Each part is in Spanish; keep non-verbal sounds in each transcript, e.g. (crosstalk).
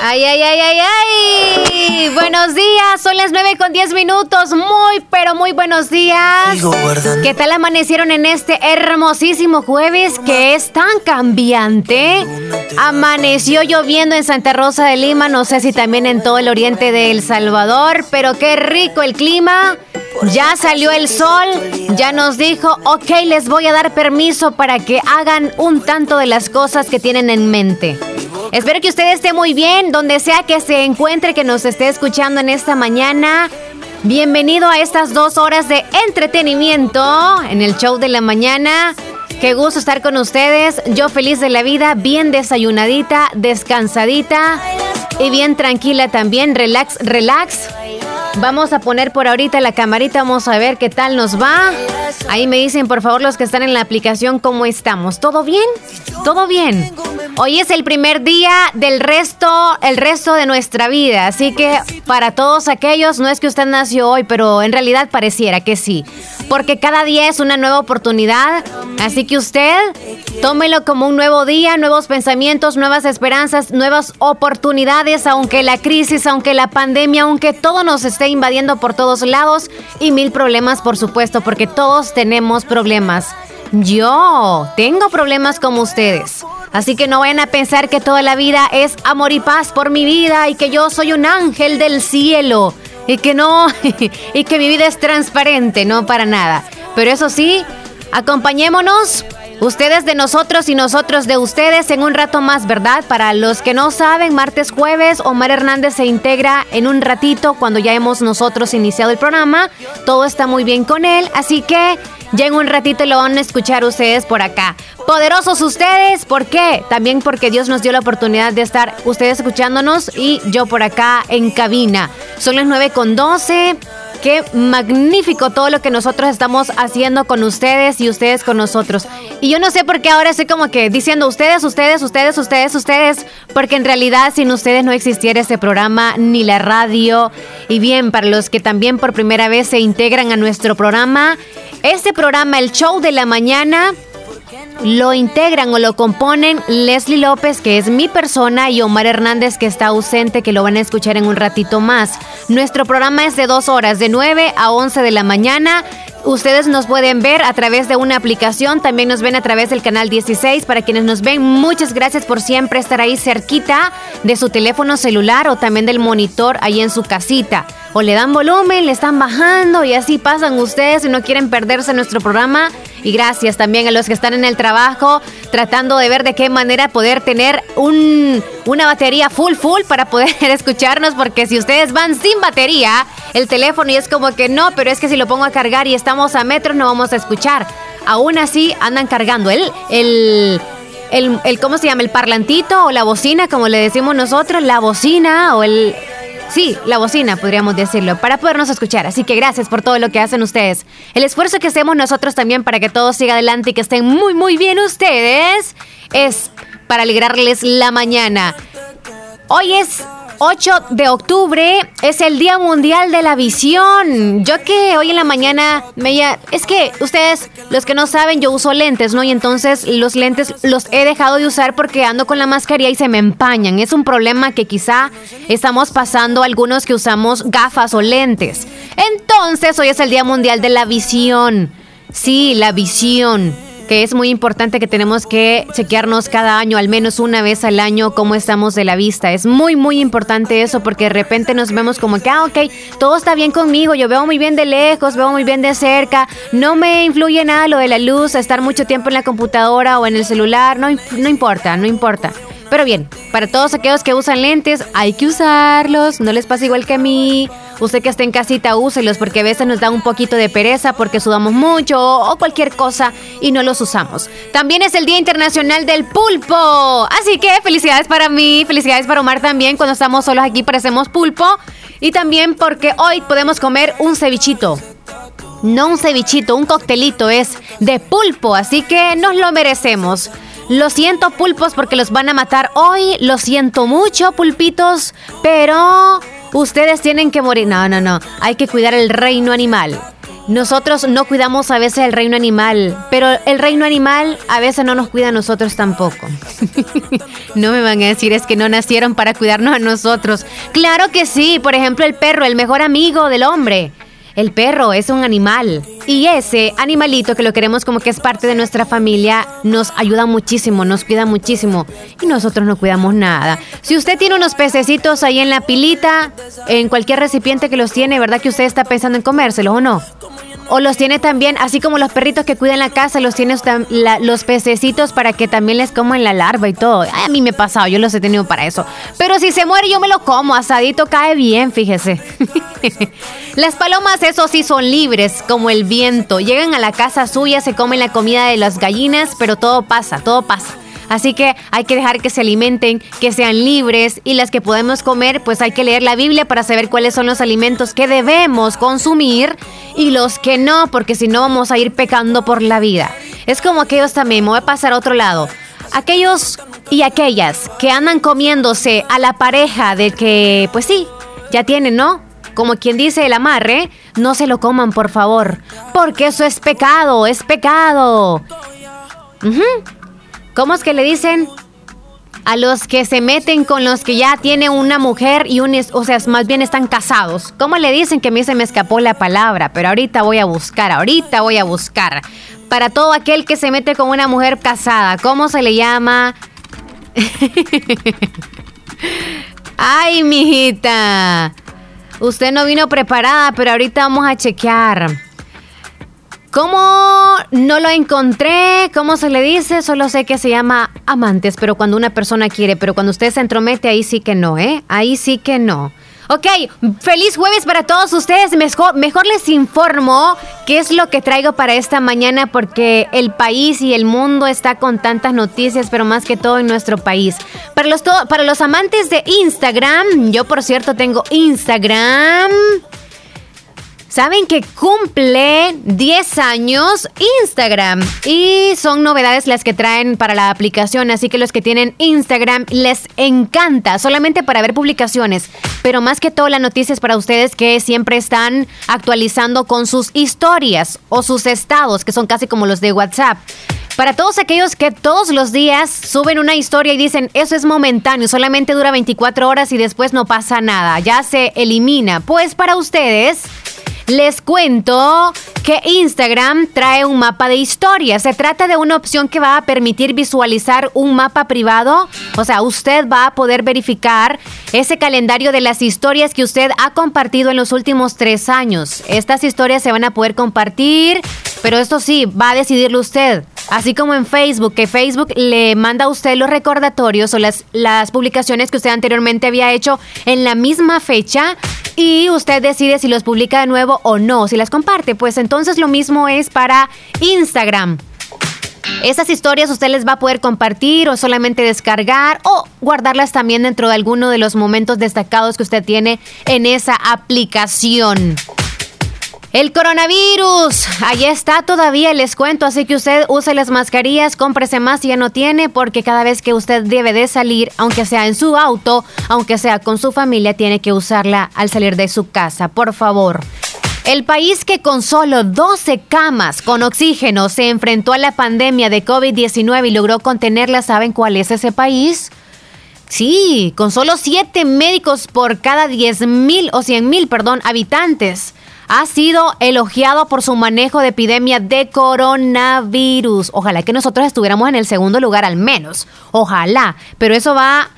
Ay, ay, ay, ay, ay. Buenos días, son las 9 con 10 minutos. Muy, pero muy buenos días. ¿Qué tal amanecieron en este hermosísimo jueves que es tan cambiante? Amaneció lloviendo en Santa Rosa de Lima, no sé si también en todo el oriente de El Salvador, pero qué rico el clima. Ya salió el sol, ya nos dijo, ok, les voy a dar permiso para que hagan un tanto de las cosas que tienen en mente. Espero que usted esté muy bien, donde sea que se encuentre, que nos esté escuchando en esta mañana. Bienvenido a estas dos horas de entretenimiento en el show de la mañana. Qué gusto estar con ustedes. Yo feliz de la vida, bien desayunadita, descansadita y bien tranquila también. Relax, relax. Vamos a poner por ahorita la camarita, vamos a ver qué tal nos va. Ahí me dicen, por favor, los que están en la aplicación, cómo estamos. ¿Todo bien? ¿Todo bien? Hoy es el primer día del resto, el resto de nuestra vida. Así que para todos aquellos, no es que usted nació hoy, pero en realidad pareciera que sí. Porque cada día es una nueva oportunidad. Así que usted tómelo como un nuevo día, nuevos pensamientos, nuevas esperanzas, nuevas oportunidades, aunque la crisis, aunque la pandemia, aunque todo nos esté invadiendo por todos lados y mil problemas, por supuesto, porque todos tenemos problemas. Yo tengo problemas como ustedes. Así que no vayan a pensar que toda la vida es amor y paz por mi vida y que yo soy un ángel del cielo y que no, (laughs) y que mi vida es transparente, no para nada. Pero eso sí, acompañémonos Ustedes de nosotros y nosotros de ustedes en un rato más, ¿verdad? Para los que no saben, martes, jueves, Omar Hernández se integra en un ratito cuando ya hemos nosotros iniciado el programa. Todo está muy bien con él, así que ya en un ratito lo van a escuchar ustedes por acá. Poderosos ustedes, ¿por qué? También porque Dios nos dio la oportunidad de estar ustedes escuchándonos y yo por acá en cabina. Son las 9 con 12. Qué magnífico todo lo que nosotros estamos haciendo con ustedes y ustedes con nosotros. Y yo no sé por qué ahora estoy como que diciendo ustedes, ustedes, ustedes, ustedes, ustedes, porque en realidad sin ustedes no existiera este programa ni la radio. Y bien, para los que también por primera vez se integran a nuestro programa, este programa, el show de la mañana, lo integran o lo componen Leslie López, que es mi persona, y Omar Hernández, que está ausente, que lo van a escuchar en un ratito más. Nuestro programa es de dos horas, de 9 a 11 de la mañana. Ustedes nos pueden ver a través de una aplicación, también nos ven a través del canal 16. Para quienes nos ven, muchas gracias por siempre estar ahí cerquita de su teléfono celular o también del monitor ahí en su casita. O le dan volumen, le están bajando y así pasan ustedes si no quieren perderse nuestro programa. Y gracias también a los que están en el trabajo tratando de ver de qué manera poder tener un, una batería full full para poder (laughs) escucharnos porque si ustedes van sin batería el teléfono y es como que no, pero es que si lo pongo a cargar y estamos a metros no vamos a escuchar. Aún así andan cargando el, el, el, ¿cómo se llama? El parlantito o la bocina, como le decimos nosotros, la bocina o el Sí, la bocina, podríamos decirlo, para podernos escuchar. Así que gracias por todo lo que hacen ustedes. El esfuerzo que hacemos nosotros también para que todo siga adelante y que estén muy, muy bien ustedes es para alegrarles la mañana. Hoy es 8 de octubre es el Día Mundial de la Visión. Yo que hoy en la mañana me es que ustedes los que no saben, yo uso lentes, ¿no? Y entonces los lentes los he dejado de usar porque ando con la mascarilla y se me empañan. Es un problema que quizá estamos pasando algunos que usamos gafas o lentes. Entonces, hoy es el Día Mundial de la Visión. Sí, la visión que es muy importante que tenemos que chequearnos cada año, al menos una vez al año, cómo estamos de la vista. Es muy, muy importante eso porque de repente nos vemos como que, ah, ok, todo está bien conmigo, yo veo muy bien de lejos, veo muy bien de cerca, no me influye nada lo de la luz, estar mucho tiempo en la computadora o en el celular, no, no importa, no importa. Pero bien, para todos aquellos que usan lentes, hay que usarlos, no les pasa igual que a mí. Usted que está en casita, úselos porque a veces nos da un poquito de pereza porque sudamos mucho o, cualquier cosa y no los usamos. También es el Día Internacional del Pulpo. Así que felicidades para mí, felicidades para Omar también. Cuando estamos solos aquí parecemos pulpo. Y también porque hoy podemos comer un cevichito. No un cevichito, un coctelito es de pulpo, así que nos lo merecemos. Lo siento pulpos porque los van a matar hoy, lo siento mucho pulpitos, pero ustedes tienen que morir. No, no, no, hay que cuidar el reino animal. Nosotros no cuidamos a veces el reino animal, pero el reino animal a veces no nos cuida a nosotros tampoco. (laughs) no me van a decir es que no nacieron para cuidarnos a nosotros. Claro que sí, por ejemplo el perro, el mejor amigo del hombre. El perro es un animal y ese animalito que lo queremos como que es parte de nuestra familia nos ayuda muchísimo, nos cuida muchísimo y nosotros no cuidamos nada. Si usted tiene unos pececitos ahí en la pilita, en cualquier recipiente que los tiene, ¿verdad que usted está pensando en comérselos o no? O los tiene también, así como los perritos que cuidan la casa, los tiene los pececitos para que también les coman la larva y todo. a mí me ha pasado, yo los he tenido para eso. Pero si se muere, yo me lo como, asadito cae bien, fíjese. (laughs) las palomas, eso sí, son libres, como el viento. Llegan a la casa suya, se comen la comida de las gallinas, pero todo pasa, todo pasa. Así que hay que dejar que se alimenten, que sean libres y las que podemos comer, pues hay que leer la Biblia para saber cuáles son los alimentos que debemos consumir y los que no, porque si no vamos a ir pecando por la vida. Es como aquellos también, me voy a pasar a otro lado. Aquellos y aquellas que andan comiéndose a la pareja de que, pues sí, ya tienen, ¿no? Como quien dice el amarre, no se lo coman, por favor, porque eso es pecado, es pecado. ¿Cómo es que le dicen? A los que se meten con los que ya tienen una mujer y un... O sea, más bien están casados. ¿Cómo le dicen que a mí se me escapó la palabra? Pero ahorita voy a buscar, ahorita voy a buscar. Para todo aquel que se mete con una mujer casada, ¿cómo se le llama? (laughs) Ay, mijita. Usted no vino preparada, pero ahorita vamos a chequear. ¿Cómo no lo encontré? ¿Cómo se le dice? Solo sé que se llama amantes, pero cuando una persona quiere, pero cuando usted se entromete, ahí sí que no, ¿eh? Ahí sí que no. Ok, feliz jueves para todos ustedes. Mejor, mejor, les informo qué es lo que traigo para esta mañana porque el país y el mundo está con tantas noticias, pero más que todo en nuestro país. Para los, para los amantes de Instagram, yo por cierto tengo Instagram. Saben que cumple 10 años Instagram y son novedades las que traen para la aplicación, así que los que tienen Instagram les encanta solamente para ver publicaciones, pero más que todo la noticia es para ustedes que siempre están actualizando con sus historias o sus estados, que son casi como los de WhatsApp. Para todos aquellos que todos los días suben una historia y dicen, eso es momentáneo, solamente dura 24 horas y después no pasa nada, ya se elimina. Pues para ustedes les cuento que Instagram trae un mapa de historia. Se trata de una opción que va a permitir visualizar un mapa privado. O sea, usted va a poder verificar ese calendario de las historias que usted ha compartido en los últimos tres años. Estas historias se van a poder compartir, pero esto sí, va a decidirlo usted. Así como en Facebook, que Facebook le manda a usted los recordatorios o las, las publicaciones que usted anteriormente había hecho en la misma fecha y usted decide si los publica de nuevo o no, si las comparte. Pues entonces lo mismo es para Instagram. Esas historias usted les va a poder compartir o solamente descargar o guardarlas también dentro de alguno de los momentos destacados que usted tiene en esa aplicación. El coronavirus, ahí está todavía, les cuento, así que usted use las mascarillas, cómprese más si ya no tiene, porque cada vez que usted debe de salir, aunque sea en su auto, aunque sea con su familia, tiene que usarla al salir de su casa, por favor. El país que con solo 12 camas con oxígeno se enfrentó a la pandemia de COVID-19 y logró contenerla, ¿saben cuál es ese país? Sí, con solo 7 médicos por cada 10 mil o 100 mil, perdón, habitantes ha sido elogiado por su manejo de epidemia de coronavirus. Ojalá que nosotros estuviéramos en el segundo lugar al menos. Ojalá. Pero eso va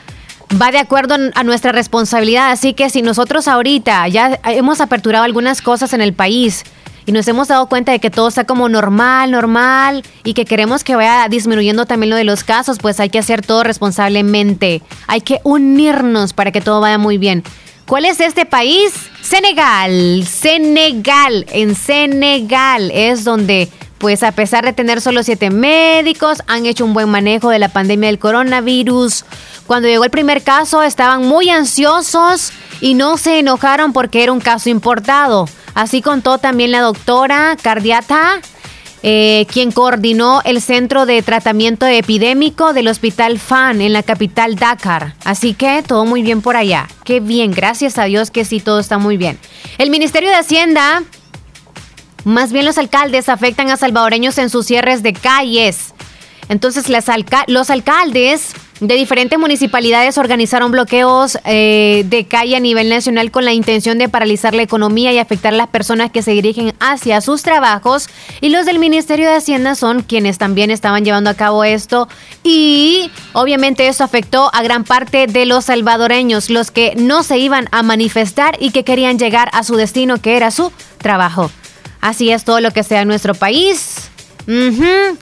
va de acuerdo a nuestra responsabilidad. Así que si nosotros ahorita ya hemos aperturado algunas cosas en el país y nos hemos dado cuenta de que todo está como normal, normal y que queremos que vaya disminuyendo también lo de los casos, pues hay que hacer todo responsablemente. Hay que unirnos para que todo vaya muy bien. ¿Cuál es este país? Senegal. Senegal. En Senegal es donde pues a pesar de tener solo siete médicos, han hecho un buen manejo de la pandemia del coronavirus. Cuando llegó el primer caso estaban muy ansiosos y no se enojaron porque era un caso importado. Así contó también la doctora Cardiata, eh, quien coordinó el centro de tratamiento epidémico del Hospital FAN en la capital Dakar. Así que todo muy bien por allá. Qué bien, gracias a Dios que sí, todo está muy bien. El Ministerio de Hacienda más bien los alcaldes afectan a salvadoreños en sus cierres de calles. Entonces los alcaldes de diferentes municipalidades organizaron bloqueos eh, de calle a nivel nacional con la intención de paralizar la economía y afectar a las personas que se dirigen hacia sus trabajos. Y los del Ministerio de Hacienda son quienes también estaban llevando a cabo esto. Y obviamente eso afectó a gran parte de los salvadoreños, los que no se iban a manifestar y que querían llegar a su destino, que era su trabajo. Así es todo lo que sea en nuestro país.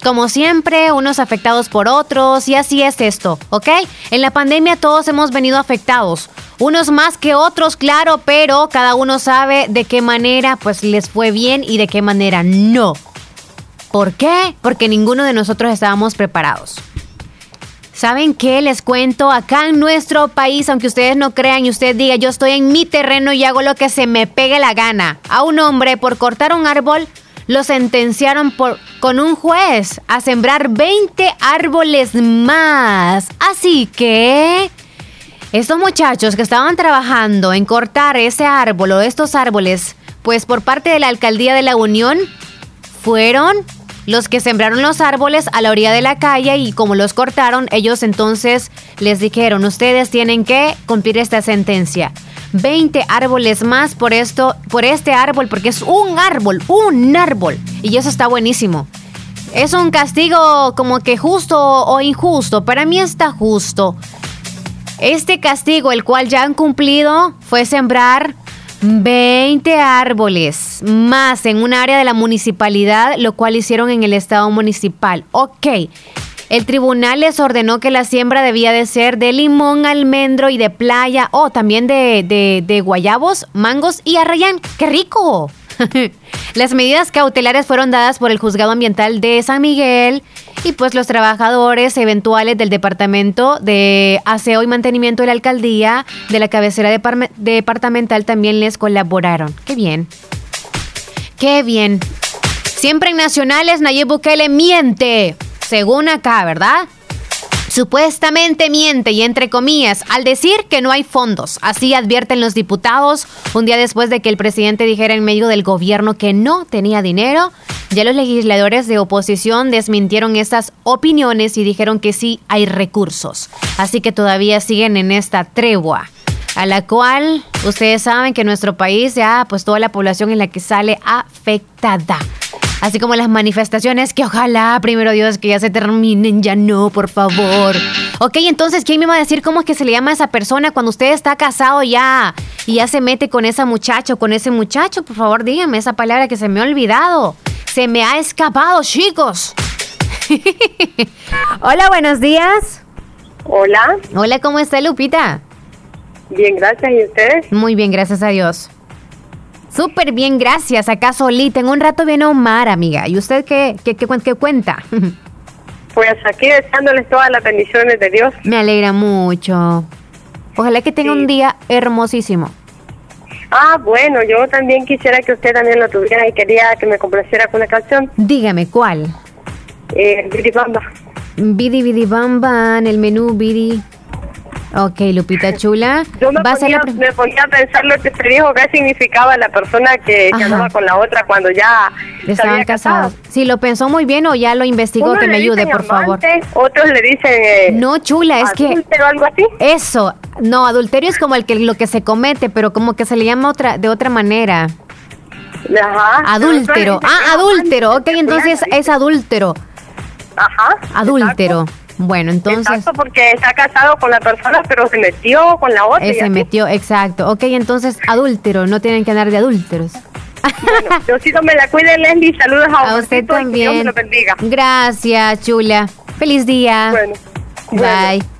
Como siempre, unos afectados por otros y así es esto, ¿ok? En la pandemia todos hemos venido afectados, unos más que otros, claro, pero cada uno sabe de qué manera pues les fue bien y de qué manera no. ¿Por qué? Porque ninguno de nosotros estábamos preparados. ¿Saben qué les cuento? Acá en nuestro país, aunque ustedes no crean y usted diga, yo estoy en mi terreno y hago lo que se me pegue la gana. A un hombre por cortar un árbol lo sentenciaron por, con un juez a sembrar 20 árboles más. Así que estos muchachos que estaban trabajando en cortar ese árbol o estos árboles, pues por parte de la alcaldía de la Unión, fueron los que sembraron los árboles a la orilla de la calle y como los cortaron, ellos entonces les dijeron, ustedes tienen que cumplir esta sentencia. 20 árboles más por esto, por este árbol, porque es un árbol, un árbol. Y eso está buenísimo. Es un castigo como que justo o injusto. Para mí está justo. Este castigo, el cual ya han cumplido, fue sembrar 20 árboles más en un área de la municipalidad, lo cual hicieron en el estado municipal. Ok. El tribunal les ordenó que la siembra debía de ser de limón, almendro y de playa, o también de, de, de guayabos, mangos y arrayán. ¡Qué rico! (laughs) Las medidas cautelares fueron dadas por el juzgado ambiental de San Miguel y pues los trabajadores eventuales del departamento de aseo y mantenimiento de la alcaldía de la cabecera departamental también les colaboraron. Qué bien. Qué bien. Siempre en nacionales Nayib Bukele miente, según acá, ¿verdad? Supuestamente miente y entre comillas al decir que no hay fondos. Así advierten los diputados un día después de que el presidente dijera en medio del gobierno que no tenía dinero. Ya los legisladores de oposición desmintieron estas opiniones y dijeron que sí hay recursos. Así que todavía siguen en esta tregua a la cual ustedes saben que nuestro país ya pues toda la población en la que sale afectada así como las manifestaciones que ojalá, primero Dios, que ya se terminen, ya no, por favor. Ok, entonces, ¿quién me va a decir cómo es que se le llama a esa persona cuando usted está casado ya y ya se mete con esa muchacha o con ese muchacho? Por favor, dígame esa palabra que se me ha olvidado. Se me ha escapado, chicos. (laughs) Hola, buenos días. Hola. Hola, ¿cómo está Lupita? Bien, gracias. ¿Y ustedes? Muy bien, gracias a Dios. Súper bien, gracias. Acá solita. En un rato viene Omar, amiga. ¿Y usted qué, qué, qué, cuenta? (laughs) Pues aquí deseándoles todas las bendiciones de Dios. Me alegra mucho. Ojalá que tenga un día hermosísimo. Ah, bueno, yo también quisiera que usted también lo tuviera y quería que me complaciera con una canción. Dígame, ¿cuál? Eh, Bidi Bamba. Bidi Bidi Bamba, en el menú Bidi. Ok, Lupita Chula. Yo me, ponía, me ponía, a pensar lo que se dijo, qué significaba la persona que, andaba con la otra cuando ya estaban casados. Si lo pensó muy bien o ya lo investigó, que me ayude, por favor. Otros le dicen. Eh, no, Chula, es que. ¿Adulterio algo así? Eso. No, adulterio es como el que lo que se comete, pero como que se le llama otra de otra manera. Ajá. Adúltero. Ah, adúltero. Ok, entonces es adúltero. Ajá. Adúltero. Bueno, entonces... Exacto, porque está casado con la persona, pero se metió con la otra. Eh, se metió, exacto. Ok, entonces adúltero, no tienen que andar de adúlteros. Bueno, (laughs) no me la cuide, Leslie. Saludos a, a usted también. Dios bendiga. Gracias, chula. Feliz día. Bueno. Bye.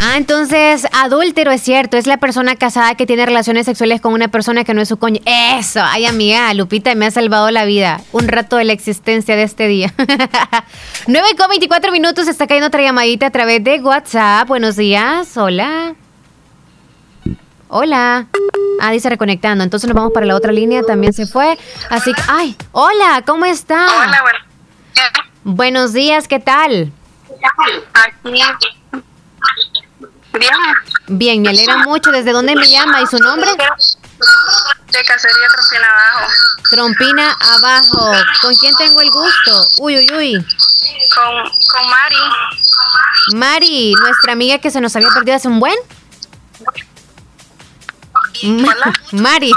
Ah, entonces, adúltero es cierto, es la persona casada que tiene relaciones sexuales con una persona que no es su coño. Eso, ay amiga, Lupita me ha salvado la vida. Un rato de la existencia de este día. (laughs) 9 con 24 minutos, está cayendo otra llamadita a través de WhatsApp. Buenos días, hola. Hola. Ah, dice reconectando. Entonces nos vamos para la otra línea. También se fue. Así que, ay, hola, ¿cómo está? Hola, bueno. Buenos días, ¿qué tal? Aquí. Bien. Bien, me alegra mucho. ¿Desde dónde me llama y su nombre? De Cacería Trompina Abajo. Trompina Abajo. ¿Con quién tengo el gusto? Uy, uy, uy. Con, con Mari. Mari, nuestra amiga que se nos había perdido hace un buen. Hola. (laughs) Mari,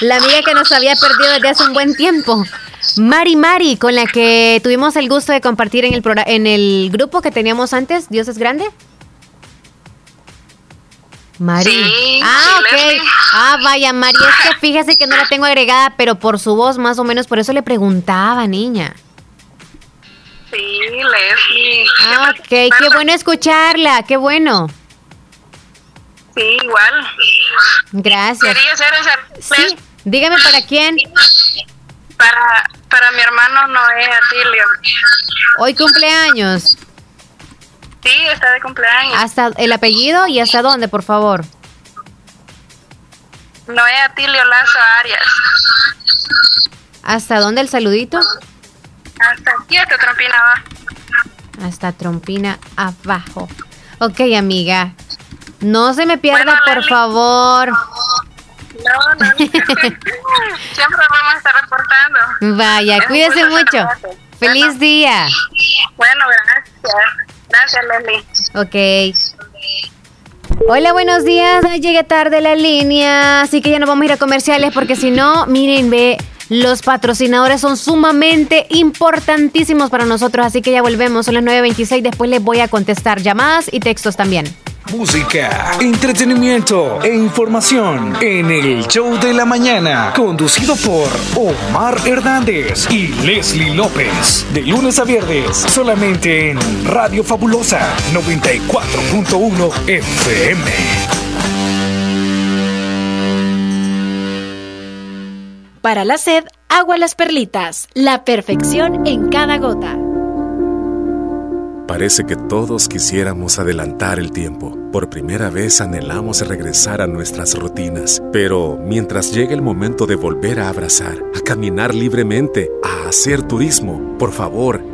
la amiga que nos había perdido desde hace un buen tiempo. Mari Mari, con la que tuvimos el gusto de compartir en el, en el grupo que teníamos antes, Dios es grande. Mari. Sí, ah, ok. Ah, vaya, Mari, es que fíjese que no la tengo agregada, pero por su voz más o menos, por eso le preguntaba, niña. Sí, Leslie. Ah, ok, qué bueno escucharla, qué bueno. Sí, igual. Gracias. Quería hacer esa Sí, dígame para quién. para, para mi hermano Noé Atilio. Hoy cumpleaños. Sí, está de cumpleaños. ¿Hasta el apellido y hasta dónde, por favor? Noé Atilio Lazo Arias. ¿Hasta dónde el saludito? Hasta aquí, hasta Trompina Abajo. Hasta Trompina abajo. Ok, amiga. No se me pierda, Bueno, por favor. No, no. (laughs) Siempre vamos a estar reportando. Vaya, Es cuídese mucho. Feliz Bueno. día. Bueno, gracias. Gracias. Ok. Hola, buenos días. Llegué tarde la línea, así que ya no vamos a ir a comerciales porque si no, miren, ve, los patrocinadores son sumamente importantísimos para nosotros, así que ya volvemos. Son las 9.26, después les voy a contestar llamadas y textos también. Música, entretenimiento e información en el show de la mañana, conducido por Omar Hernández y Leslie López, de lunes a viernes, solamente en Radio Fabulosa 94.1 FM. Para la sed, agua las perlitas, la perfección en cada gota. Parece que todos quisiéramos adelantar el tiempo. Por primera vez anhelamos regresar a nuestras rutinas. Pero mientras llegue el momento de volver a abrazar, a caminar libremente, a hacer turismo, por favor,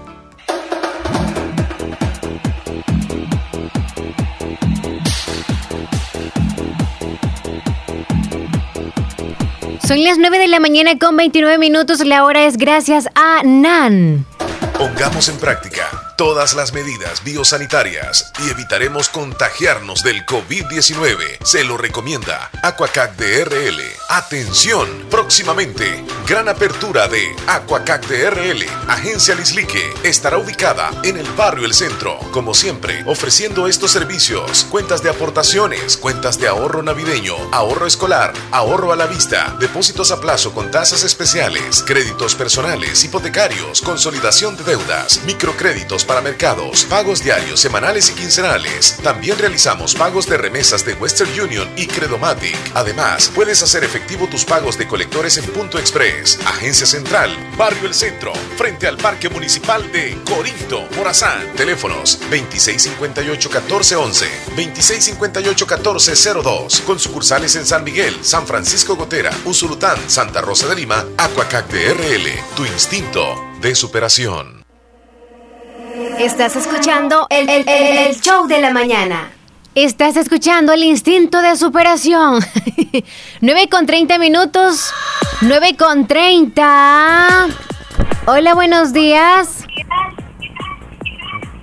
Son las 9 de la mañana con 29 minutos. La hora es gracias a NAN. Pongamos en práctica todas las medidas biosanitarias y evitaremos contagiarnos del COVID-19. Se lo recomienda Aquacac DRL. Atención, próximamente, gran apertura de Aquacac DRL. Agencia Lislique estará ubicada en el barrio El Centro. Como siempre, ofreciendo estos servicios, cuentas de aportaciones, cuentas de ahorro navideño, ahorro escolar, ahorro a la vista, depósitos a plazo con tasas especiales, créditos personales, hipotecarios, consolidación de deudas, microcréditos para mercados, pagos diarios, semanales y quincenales. También realizamos pagos de remesas de Western Union y Credomatic. Además, puedes hacer efectivo tus pagos de colectores en Punto Express, Agencia Central, Barrio El Centro, frente al Parque Municipal de Corinto, Morazán. Teléfonos 2658-1411, 2658-1402, con sucursales en San Miguel, San Francisco Gotera, Usulután, Santa Rosa de Lima, Aquacac DRL, tu instinto de superación. Estás escuchando el, show de la mañana. Estás escuchando el instinto de superación. (laughs) 9 con 30 minutos. 9 con 30. Hola, buenos días.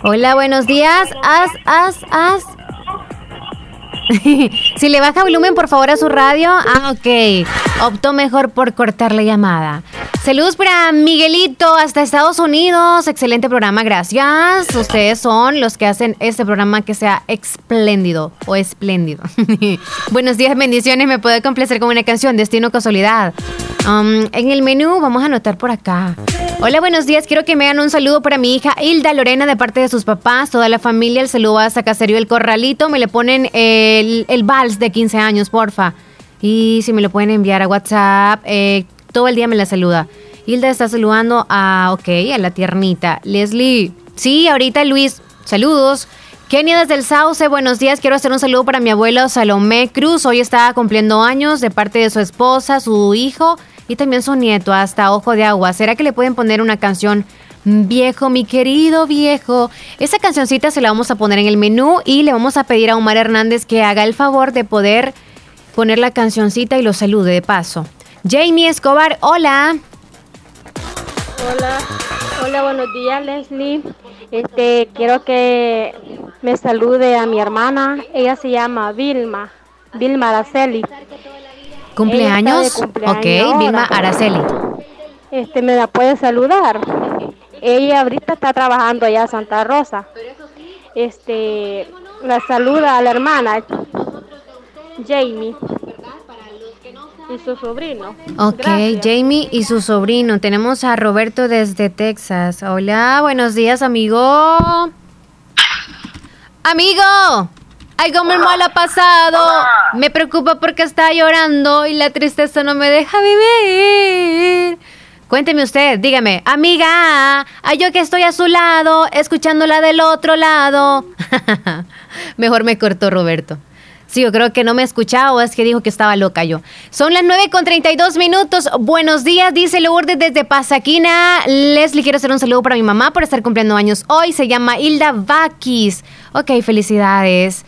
Hola, buenos días. Haz, haz, haz. (laughs) si le baja volumen, por favor, a su radio. Ah, ok. Optó mejor por cortar la llamada. Saludos para Miguelito hasta Estados Unidos. Excelente programa, gracias. Ustedes son los que hacen este programa que sea espléndido o espléndido. (laughs) Buenos días, bendiciones. Me puede complacer con una canción, Destino Casualidad. Um, en el menú vamos a anotar por acá. Hola, buenos días. Quiero que me hagan un saludo para mi hija Hilda Lorena de parte de sus papás, toda la familia. El saludo a Sacaserio El Corralito. Me le ponen el, el vals de 15 años, porfa. Y si me lo pueden enviar a WhatsApp, eh, todo el día me la saluda. Hilda está saludando a, ok, a la tiernita. Leslie, sí, ahorita Luis, saludos. Kenia desde el Sauce, buenos días. Quiero hacer un saludo para mi abuelo Salomé Cruz. Hoy está cumpliendo años de parte de su esposa, su hijo y también su nieto, hasta Ojo de Agua. ¿Será que le pueden poner una canción? Viejo, mi querido viejo. Esa cancioncita se la vamos a poner en el menú y le vamos a pedir a Omar Hernández que haga el favor de poder poner la cancioncita y lo salude de paso. Jamie Escobar, hola. Hola, hola, buenos días Leslie. Este, quiero que me salude a mi hermana. Ella se llama Vilma, Vilma Araceli. ¿Cumpleaños? ok, Vilma Araceli. Este, ¿me la puede saludar? Ella ahorita está trabajando allá en Santa Rosa. Este, la saluda a la hermana, Jamie. Y su sobrino. Ok, Jamie y su sobrino. Tenemos a Roberto desde Texas. Hola, buenos días, amigo. Amigo. Algo muy mal ha pasado. Me preocupa porque está llorando y la tristeza no me deja vivir. Cuénteme usted, dígame, amiga, ay yo que estoy a su lado, escuchándola del otro lado. (laughs) Mejor me cortó Roberto. Sí, yo creo que no me escuchaba o es que dijo que estaba loca yo. Son las 9 con 32 minutos. Buenos días, dice Lourdes desde Pasaquina. Leslie, quiero hacer un saludo para mi mamá por estar cumpliendo años hoy. Se llama Hilda Vakis. Ok, felicidades.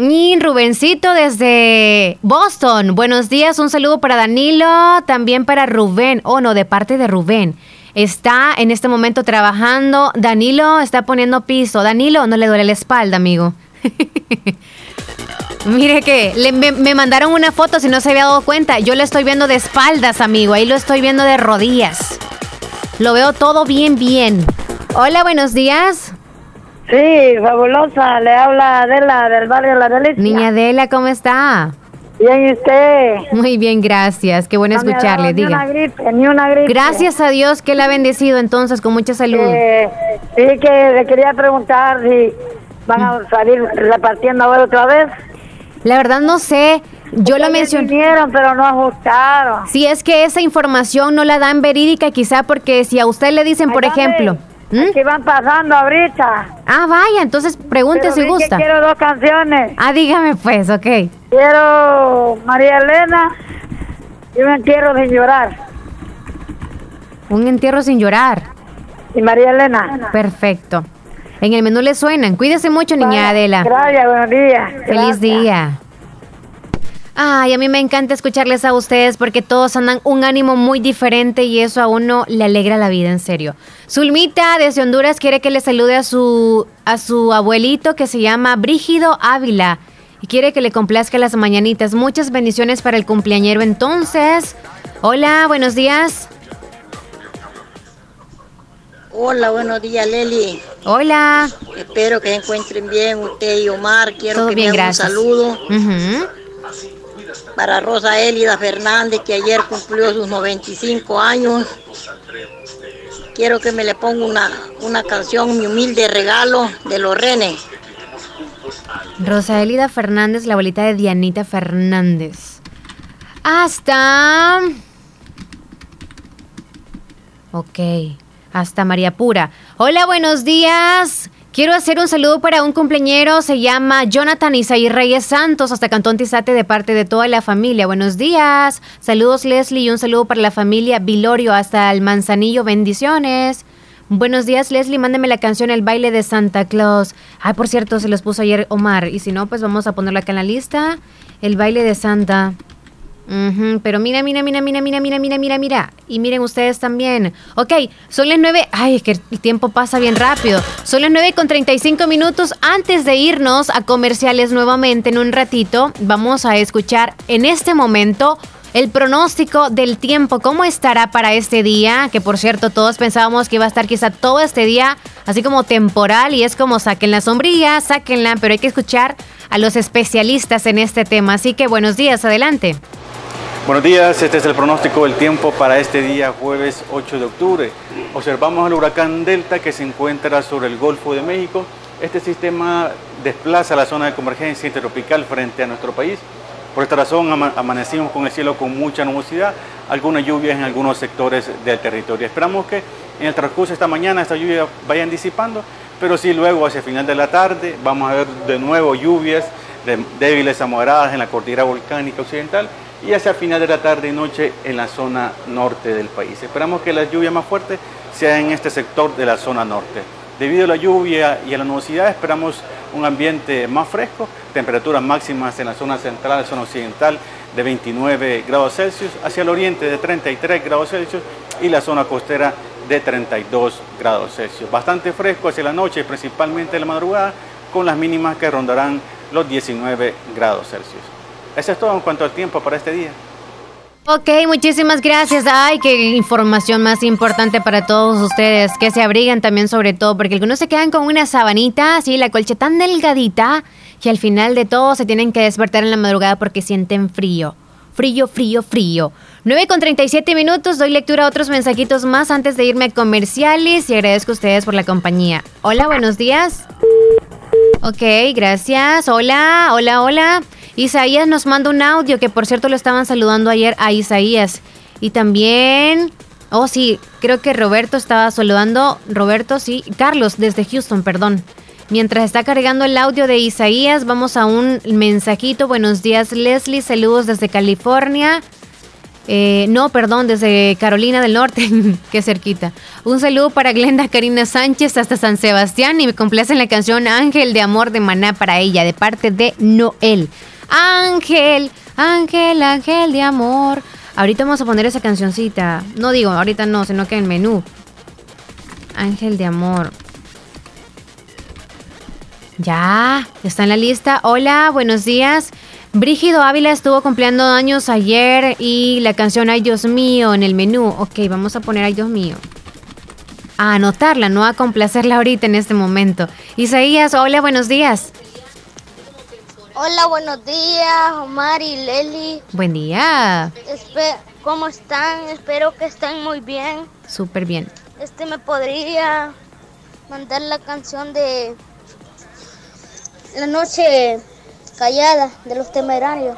Y Rubencito desde Boston. Buenos días, un saludo para Danilo, también para Rubén. Oh, no, de parte de Rubén. Está en este momento trabajando. Danilo está poniendo piso. Danilo, no le duele la espalda, amigo. (laughs) Mire que me, me, mandaron una foto si no se había dado cuenta. Yo lo estoy viendo de espaldas, amigo. Ahí lo estoy viendo de rodillas. Lo veo todo bien, bien. Hola, buenos días. Sí, fabulosa. Le habla Adela del barrio La Delicia. Niña Adela, ¿cómo está? Bien, ¿y usted? Muy bien, gracias. Qué bueno escucharle. Diga. Ni una gripe, ni una gripe. Gracias a Dios que la ha bendecido entonces con mucha salud. Eh, sí, que le quería preguntar si van a salir repartiendo ahora otra vez. La verdad no sé. Yo lo mencioné. vinieron, pero no ajustaron. Si es que esa información no la dan verídica, quizá porque si a usted le dicen, por ejemplo... ¿Mm? Van pasando ahorita. Ah, vaya, entonces pregunte si gusta. quiero dos canciones. Ah, dígame pues, ok. Quiero María Elena y un entierro sin llorar. Un entierro sin llorar. Y María Elena. Perfecto. En el menú le suenan. Cuídese mucho, niña Adela. Gracias, buenos días. Feliz día. Ay, a mí me encanta escucharles a ustedes porque todos andan un ánimo muy diferente y eso a uno le alegra la vida, en serio. Zulmita desde Honduras quiere que le salude a su, a su abuelito que se llama Brígido Ávila y quiere que le complazca las mañanitas. Muchas bendiciones para el cumpleañero entonces. Hola, buenos días. Hola, buenos días, Leli. Hola. Espero que se encuentren bien usted y Omar. Quiero que me hagan un saludo para Rosa Elida Fernández, que ayer cumplió sus 95 años. Quiero que me le ponga una, una canción, mi humilde regalo de los renes. Rosa Elida Fernández, la abuelita de Dianita Fernández. Hasta... Ok, hasta María Pura. Hola, buenos días. Quiero hacer un saludo para un cumpleañero, se llama Jonathan Isaí Reyes Santos, hasta Cantón Tizate de parte de toda la familia. Buenos días. Saludos Leslie y un saludo para la familia Vilorio hasta el Manzanillo. Bendiciones. Buenos días Leslie, mándeme la canción El baile de Santa Claus. Ay, por cierto, se los puso ayer Omar y si no, pues vamos a ponerla acá en la lista. El baile de Santa. Pero mira, mira, mira, mira, mira, mira, mira, mira, mira. Y miren ustedes también. Ok, son las nueve. Ay, es que el tiempo pasa bien rápido. Son las nueve con 35 minutos. Antes de irnos a comerciales nuevamente en un ratito, vamos a escuchar en este momento el pronóstico del tiempo. ¿Cómo estará para este día? Que por cierto, todos pensábamos que iba a estar quizá todo este día así como temporal y es como saquen la sombrilla, sáquenla, pero hay que escuchar a los especialistas en este tema. Así que buenos días, adelante. Buenos días, este es el pronóstico del tiempo para este día jueves 8 de octubre. Observamos el huracán Delta que se encuentra sobre el Golfo de México. Este sistema desplaza la zona de convergencia intertropical frente a nuestro país. Por esta razón amanecimos con el cielo con mucha nubosidad, algunas lluvias en algunos sectores del territorio. Esperamos que en el transcurso de esta mañana estas lluvias vayan disipando, pero sí luego hacia el final de la tarde vamos a ver de nuevo lluvias débiles a moderadas en la cordillera volcánica occidental y hacia final de la tarde y noche en la zona norte del país. Esperamos que la lluvia más fuerte sea en este sector de la zona norte. Debido a la lluvia y a la nubosidad esperamos un ambiente más fresco, temperaturas máximas en la zona central, zona occidental de 29 grados Celsius, hacia el oriente de 33 grados Celsius y la zona costera de 32 grados Celsius. Bastante fresco hacia la noche, principalmente en la madrugada, con las mínimas que rondarán los 19 grados Celsius. Eso es todo en cuanto al tiempo para este día. Ok, muchísimas gracias. Ay, qué información más importante para todos ustedes. Que se abrigan también sobre todo, porque algunos se quedan con una sabanita, así, la colcha tan delgadita, que al final de todo se tienen que despertar en la madrugada porque sienten frío. Frío, frío, frío. 9 con 37 minutos, doy lectura a otros mensajitos más antes de irme a comerciales y agradezco a ustedes por la compañía. Hola, buenos días. Ok, gracias. Hola, hola, hola. Isaías nos manda un audio que por cierto lo estaban saludando ayer a Isaías. Y también... Oh, sí, creo que Roberto estaba saludando. Roberto, sí. Carlos, desde Houston, perdón. Mientras está cargando el audio de Isaías, vamos a un mensajito. Buenos días, Leslie. Saludos desde California. Eh, no, perdón, desde Carolina del Norte, (laughs) qué cerquita. Un saludo para Glenda Karina Sánchez hasta San Sebastián y me complace la canción Ángel de Amor de Maná para ella, de parte de Noel. Ángel, ángel, ángel de amor. Ahorita vamos a poner esa cancioncita. No digo, ahorita no, sino que en menú. Ángel de amor. Ya, está en la lista. Hola, buenos días. Brígido Ávila estuvo cumpliendo años ayer y la canción Ay Dios mío en el menú. Ok, vamos a poner Ay Dios mío. A anotarla, no a complacerla ahorita en este momento. Isaías, hola, buenos días. Hola, buenos días, Omar y Leli. Buen día. ¿Cómo están? Espero que estén muy bien. Súper bien. Este me podría mandar la canción de La noche callada de los temerarios.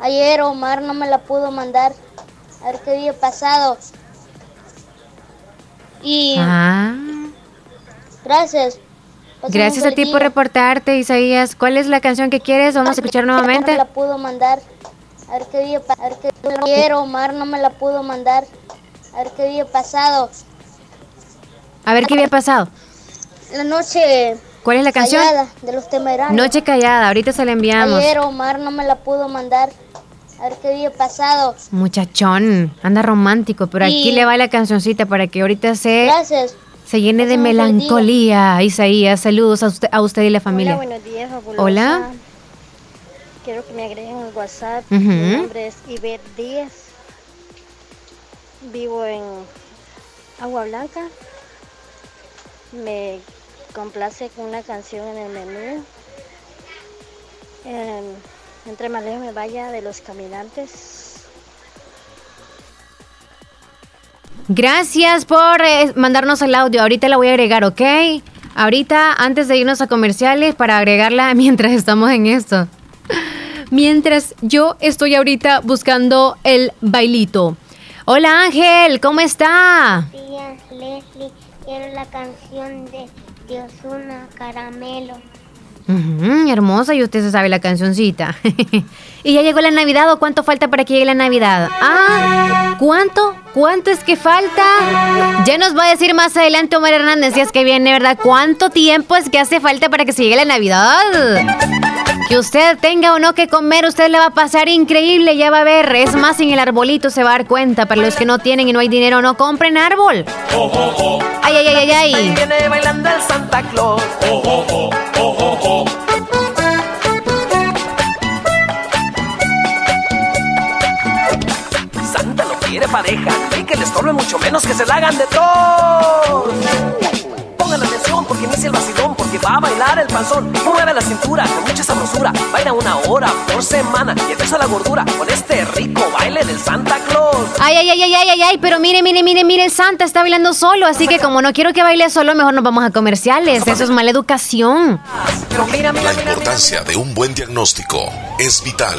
Ayer Omar no me la pudo mandar. A ver qué había pasado. Y ah. gracias. Gracias a ti por reportarte, Isaías. ¿Cuál es la canción que quieres? Vamos a escuchar nuevamente. No me la pudo mandar. A ver qué día, a ver qué quiero, Omar no me la pudo mandar. A ver qué había pasado. A ver qué había pasado. La noche ¿Cuál es la canción? Callada, de los temerarios. Noche callada, ahorita se la enviamos. Ayer Omar no me la pudo mandar. A ver qué día pasado. Muchachón, anda romántico, pero aquí le va la cancioncita para que ahorita se, Gracias. Se llene de melancolía. Isaías, saludos a usted, a usted y la familia. Hola, buenos días, fabulosa. Hola. Quiero que me agreguen al WhatsApp. Ujú. Mi nombre es Ivette Díaz. Vivo en Agua Blanca. Me complace con una canción en el menú. Em, entre más lejos me vaya de los caminantes. Gracias por eh, mandarnos el audio. Ahorita la voy a agregar, ¿ok? Ahorita, antes de irnos a comerciales, para agregarla (laughs) mientras estamos en esto. Mientras yo estoy ahorita buscando el bailito. Hola Ángel, ¿cómo está? días, Leslie. Quiero la canción de Dios una caramelo. Ujú, hermosa, y usted se sabe la cancioncita. (laughs) ¿Y ya llegó la Navidad o cuánto falta para que llegue la Navidad? Ah, ¿cuánto? ¿Cuánto es que falta? Ya nos va a decir más adelante Omar Hernández, si es que viene, ¿verdad? ¿Cuánto tiempo es que hace falta para que se llegue la Navidad? Que usted tenga o no que comer, usted le va a pasar increíble, ya va a ver. Es más, en el arbolito se va a dar cuenta. Para los que no tienen y no hay dinero, no compren árbol. Ay, ay, ay, ay, ay. viene bailando el Santa Claus. Santa lo quiere pareja que le estorbe mucho menos que se la hagan de todos. Pongan atención porque inicia el vacilón, porque va a bailar el panzón. Mueve la cintura con mucha sabrosura. Baila una hora por semana y empieza la gordura con este rico baile del Santa Claus. Ay, ay, ay, ay, ay, ay, ay, pero mire, mire, mire, mire, Santa está bailando solo, así que como no quiero que baile solo, mejor nos vamos a comerciales. Eso es mala educación. La importancia de un buen diagnóstico es vital.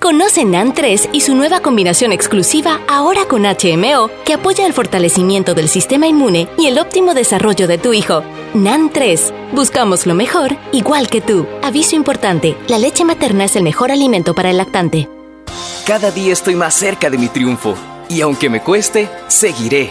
Conoce NAN 3 y su nueva combinación exclusiva ahora con HMO que apoya el fortalecimiento del sistema inmune y el óptimo desarrollo de tu hijo. NAN 3. Buscamos lo mejor, igual que tú. Aviso importante, la leche materna es el mejor alimento para el lactante. Cada día estoy más cerca de mi triunfo. Y aunque me cueste, seguiré.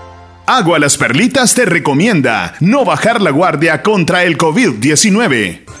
Agua Las Perlitas te recomienda no bajar la guardia contra el COVID-19.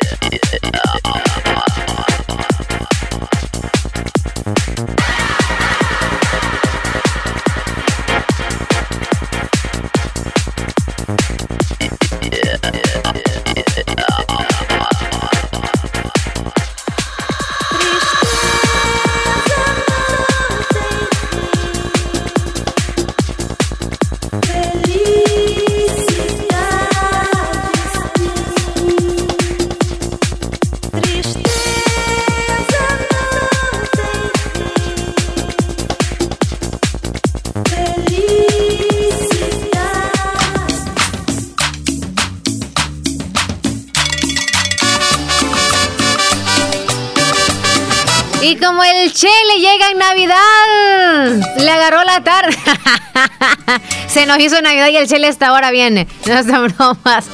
Se nos hizo Navidad y el Chele hasta ahora viene. (laughs) No son bromas.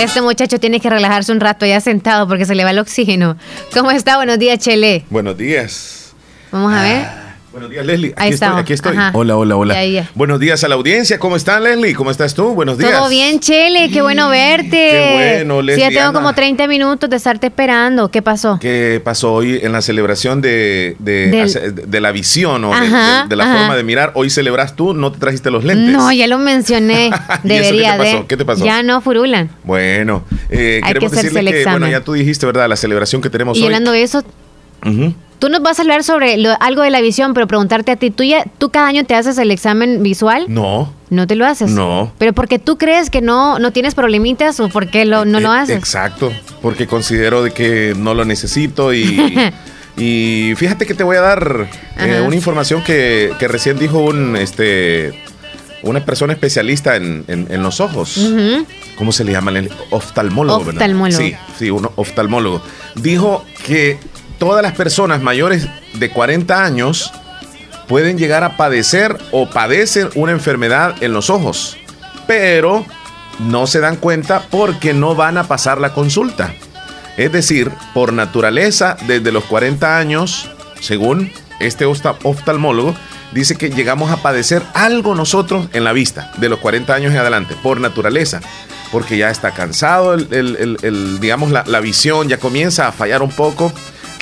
Este muchacho tiene que relajarse un rato ya sentado porque se le va el oxígeno. ¿Cómo está? Buenos días, Chele. Buenos días. Vamos a ver. Buenos días, Leslie. Ahí Aquí estoy, estamos. aquí estoy. Hola, hola, hola. Ya, ya. Buenos días a la audiencia. ¿Cómo está, Leslie? ¿Cómo estás tú? Buenos días. Todo bien, Chele. Qué bueno verte. Qué bueno, Sí, ya Leslie, tengo como 30 minutos de estarte esperando. ¿Qué pasó? ¿Qué pasó hoy en la celebración de, de, Del- hace- de la visión o de- Ajá, de, de la ajá. forma de mirar? Hoy celebras tú, no te trajiste los lentes. No, ya lo mencioné. (laughs) ¿Y eso qué te Debería pasó? de. ¿Qué te pasó? Ya no furulan. Bueno, eh, Hay queremos que decirle el que, bueno, ya tú dijiste, ¿verdad? La celebración que tenemos Y hoy. hablando de eso, Ujú. Tú nos vas a hablar sobre lo- algo de la visión, pero preguntarte a ti, ¿tú, ya, ¿tú cada año te haces el examen visual? No, ¿No te lo haces? no. ¿Pero porque tú crees que no, no tienes problemitas o porque lo, no lo Eh, haces? Exacto, porque considero de que no lo necesito y, (laughs) y fíjate que te voy a dar eh, una información que, que recién dijo un este una persona especialista en, en- en los ojos. ¿Cómo se le llama? El oftalmólogo, ¿verdad? Oftalmólogo. Sí, sí, un oftalmólogo. Dijo que todas las personas mayores de 40 años pueden llegar a padecer o padecen una enfermedad en los ojos, pero no se dan cuenta porque no van a pasar la consulta. Es decir, por naturaleza, desde los 40 años, según este ofta- oftalmólogo, dice que llegamos a padecer algo nosotros en la vista, de los 40 años en adelante, por naturaleza, porque ya está cansado, el, digamos, la visión ya comienza a fallar un poco.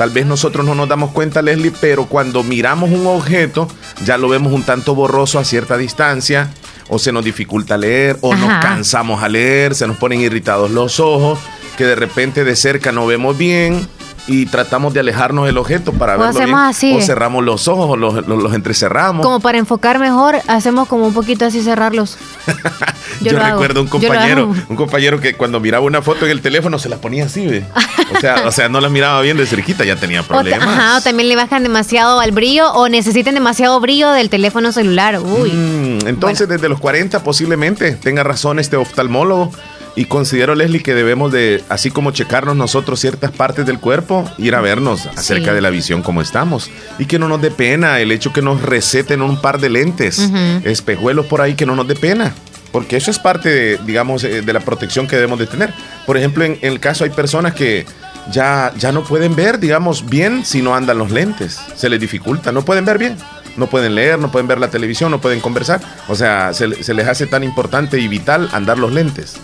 Tal vez nosotros no nos damos cuenta, Leslie, pero cuando miramos un objeto, ya lo vemos un tanto borroso a cierta distancia, o se nos dificulta leer, o nos cansamos a leer, se nos ponen irritados los ojos, que de repente de cerca no vemos bien y tratamos de alejarnos del objeto para O verlo hacemos bien. así. O cerramos los ojos o los, los- los entrecerramos. Como para enfocar mejor, hacemos como un poquito así cerrarlos. (laughs) Yo, yo lo hago, recuerdo un compañero, un compañero que cuando miraba una foto en el teléfono se la ponía así, ¿ve? O sea, o sea, no la miraba bien de cerquita, ya tenía (laughs) O, problemas. ajá, o también le bajan demasiado al brillo o necesitan demasiado brillo del teléfono celular. Uy. Mm, entonces, desde los 40 posiblemente tenga razón este oftalmólogo Y considero, Leslie, que debemos de, así como checarnos nosotros ciertas partes del cuerpo, ir a vernos acerca Sí. de la visión como estamos. Y que no nos dé pena el hecho que nos receten un par de lentes, espejuelos por ahí, que no nos dé pena. Porque eso es parte, de, digamos, eh, de la protección que debemos de tener. Por ejemplo, en, en el caso hay personas que ya, ya no pueden ver, digamos, bien si no andan los lentes. Se les dificulta, no pueden ver bien. No pueden leer, no pueden ver la televisión, no pueden conversar. O sea, se, se les hace tan importante y vital andar los lentes.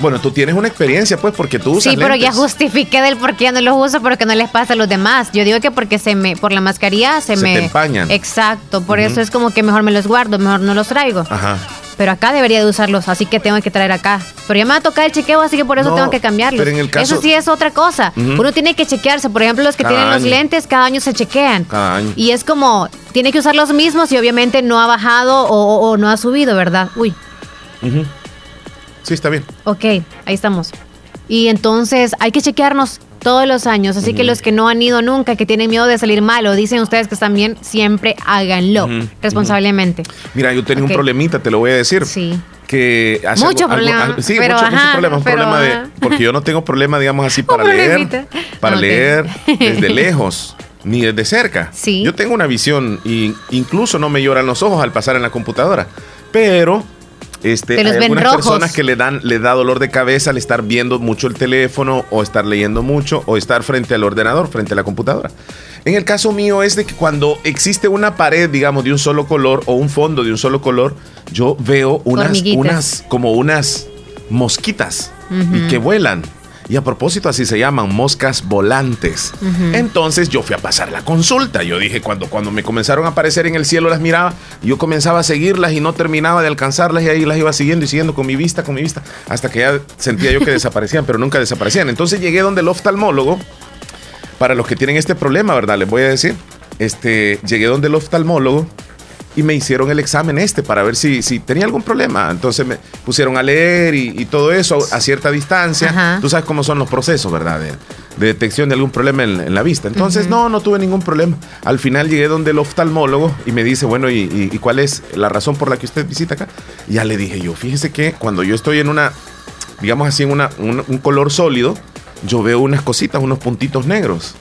Bueno, tú tienes una experiencia, pues, porque tú usas Sí, pero ya justifiqué del por qué ya no los uso, pero que no les pasa a los demás. Yo digo que porque se me, por la mascarilla se, Se me. te empañan. Exacto, por eso es como que mejor me los guardo, mejor no los traigo. Ajá. Pero acá debería de usarlos, así que tengo que traer acá. Pero ya me va a tocar el chequeo, así que por eso No, tengo que cambiarlos. pero en el caso- Eso sí es otra cosa. Uno tiene que chequearse. Por ejemplo, los que Cada tienen los lentes, cada año se chequean. Cada año. Y es como, tiene que usar los mismos y obviamente no ha bajado o, o- o no ha subido, ¿verdad? Uy. Sí, está bien. ok, ahí estamos. Y entonces hay que chequearnos todos los años. Así que los que no han ido nunca, que tienen miedo de salir mal o dicen ustedes que están bien, siempre háganlo responsablemente. Mira, yo tenía un problemita, te lo voy a decir. Sí. Que hace Mucho algo- problema, algo- sí, pero mucho, mucho ajá, problema. Un pero problema de. ajá. Porque yo no tengo problema, digamos así, (laughs) para leer. Para leer desde (laughs) lejos, ni desde cerca. Sí. Yo tengo una visión, y incluso no me lloran los ojos al pasar en la computadora. Pero. Este, Te los hay ven algunas rojos. personas que le dan le da dolor de cabeza al estar viendo mucho el teléfono o estar leyendo mucho o estar frente al ordenador, frente a la computadora. En el caso mío es de que cuando existe una pared, digamos, de un solo color o un fondo de un solo color, yo veo unas, unas como unas mosquitas y que vuelan. Y a propósito, así se llaman moscas volantes. Entonces yo fui a pasar la consulta. Yo dije, cuando, cuando me comenzaron a aparecer en el cielo, las miraba, yo comenzaba a seguirlas y no terminaba de alcanzarlas y ahí las iba siguiendo y siguiendo con mi vista, con mi vista, hasta que ya sentía yo que (laughs) desaparecían, pero nunca desaparecían. Entonces llegué donde el oftalmólogo, para los que tienen este problema, ¿verdad? Les voy a decir, este, llegué donde el oftalmólogo y me hicieron el examen este para ver si, si tenía algún problema. Entonces me pusieron a leer y, y todo eso a cierta distancia. Ajá. Tú sabes cómo son los procesos, ¿verdad? De, de detección de algún problema en, en la vista. Entonces, no, no tuve ningún problema. Al final llegué donde el oftalmólogo y me dice, bueno, ¿y, y- y cuál es la razón por la que usted visita acá? Y ya le dije yo, fíjese que cuando yo estoy en una, digamos así, en una, un, un color sólido, yo veo unas cositas, unos puntitos negros.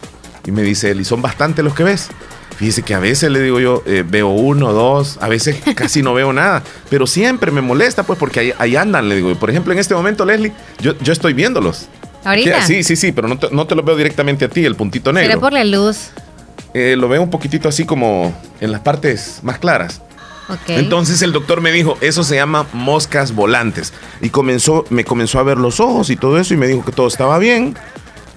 Y me dice él, y son bastante los que ves. Fíjese que a veces le digo yo, eh, veo uno, dos, a veces (laughs) casi no veo nada, pero siempre me molesta, pues, porque ahí, ahí andan, le digo. Por ejemplo, en este momento, Leslie, yo, yo estoy viéndolos. Ahorita. Sí, sí, sí, pero no te, no te lo veo directamente a ti, el puntito Será negro. por la luz. Eh, lo veo un poquitito así como en las partes más claras. Ok. Entonces el doctor me dijo, eso se llama moscas volantes. Y comenzó, me comenzó a ver los ojos y todo eso y me dijo que todo estaba bien,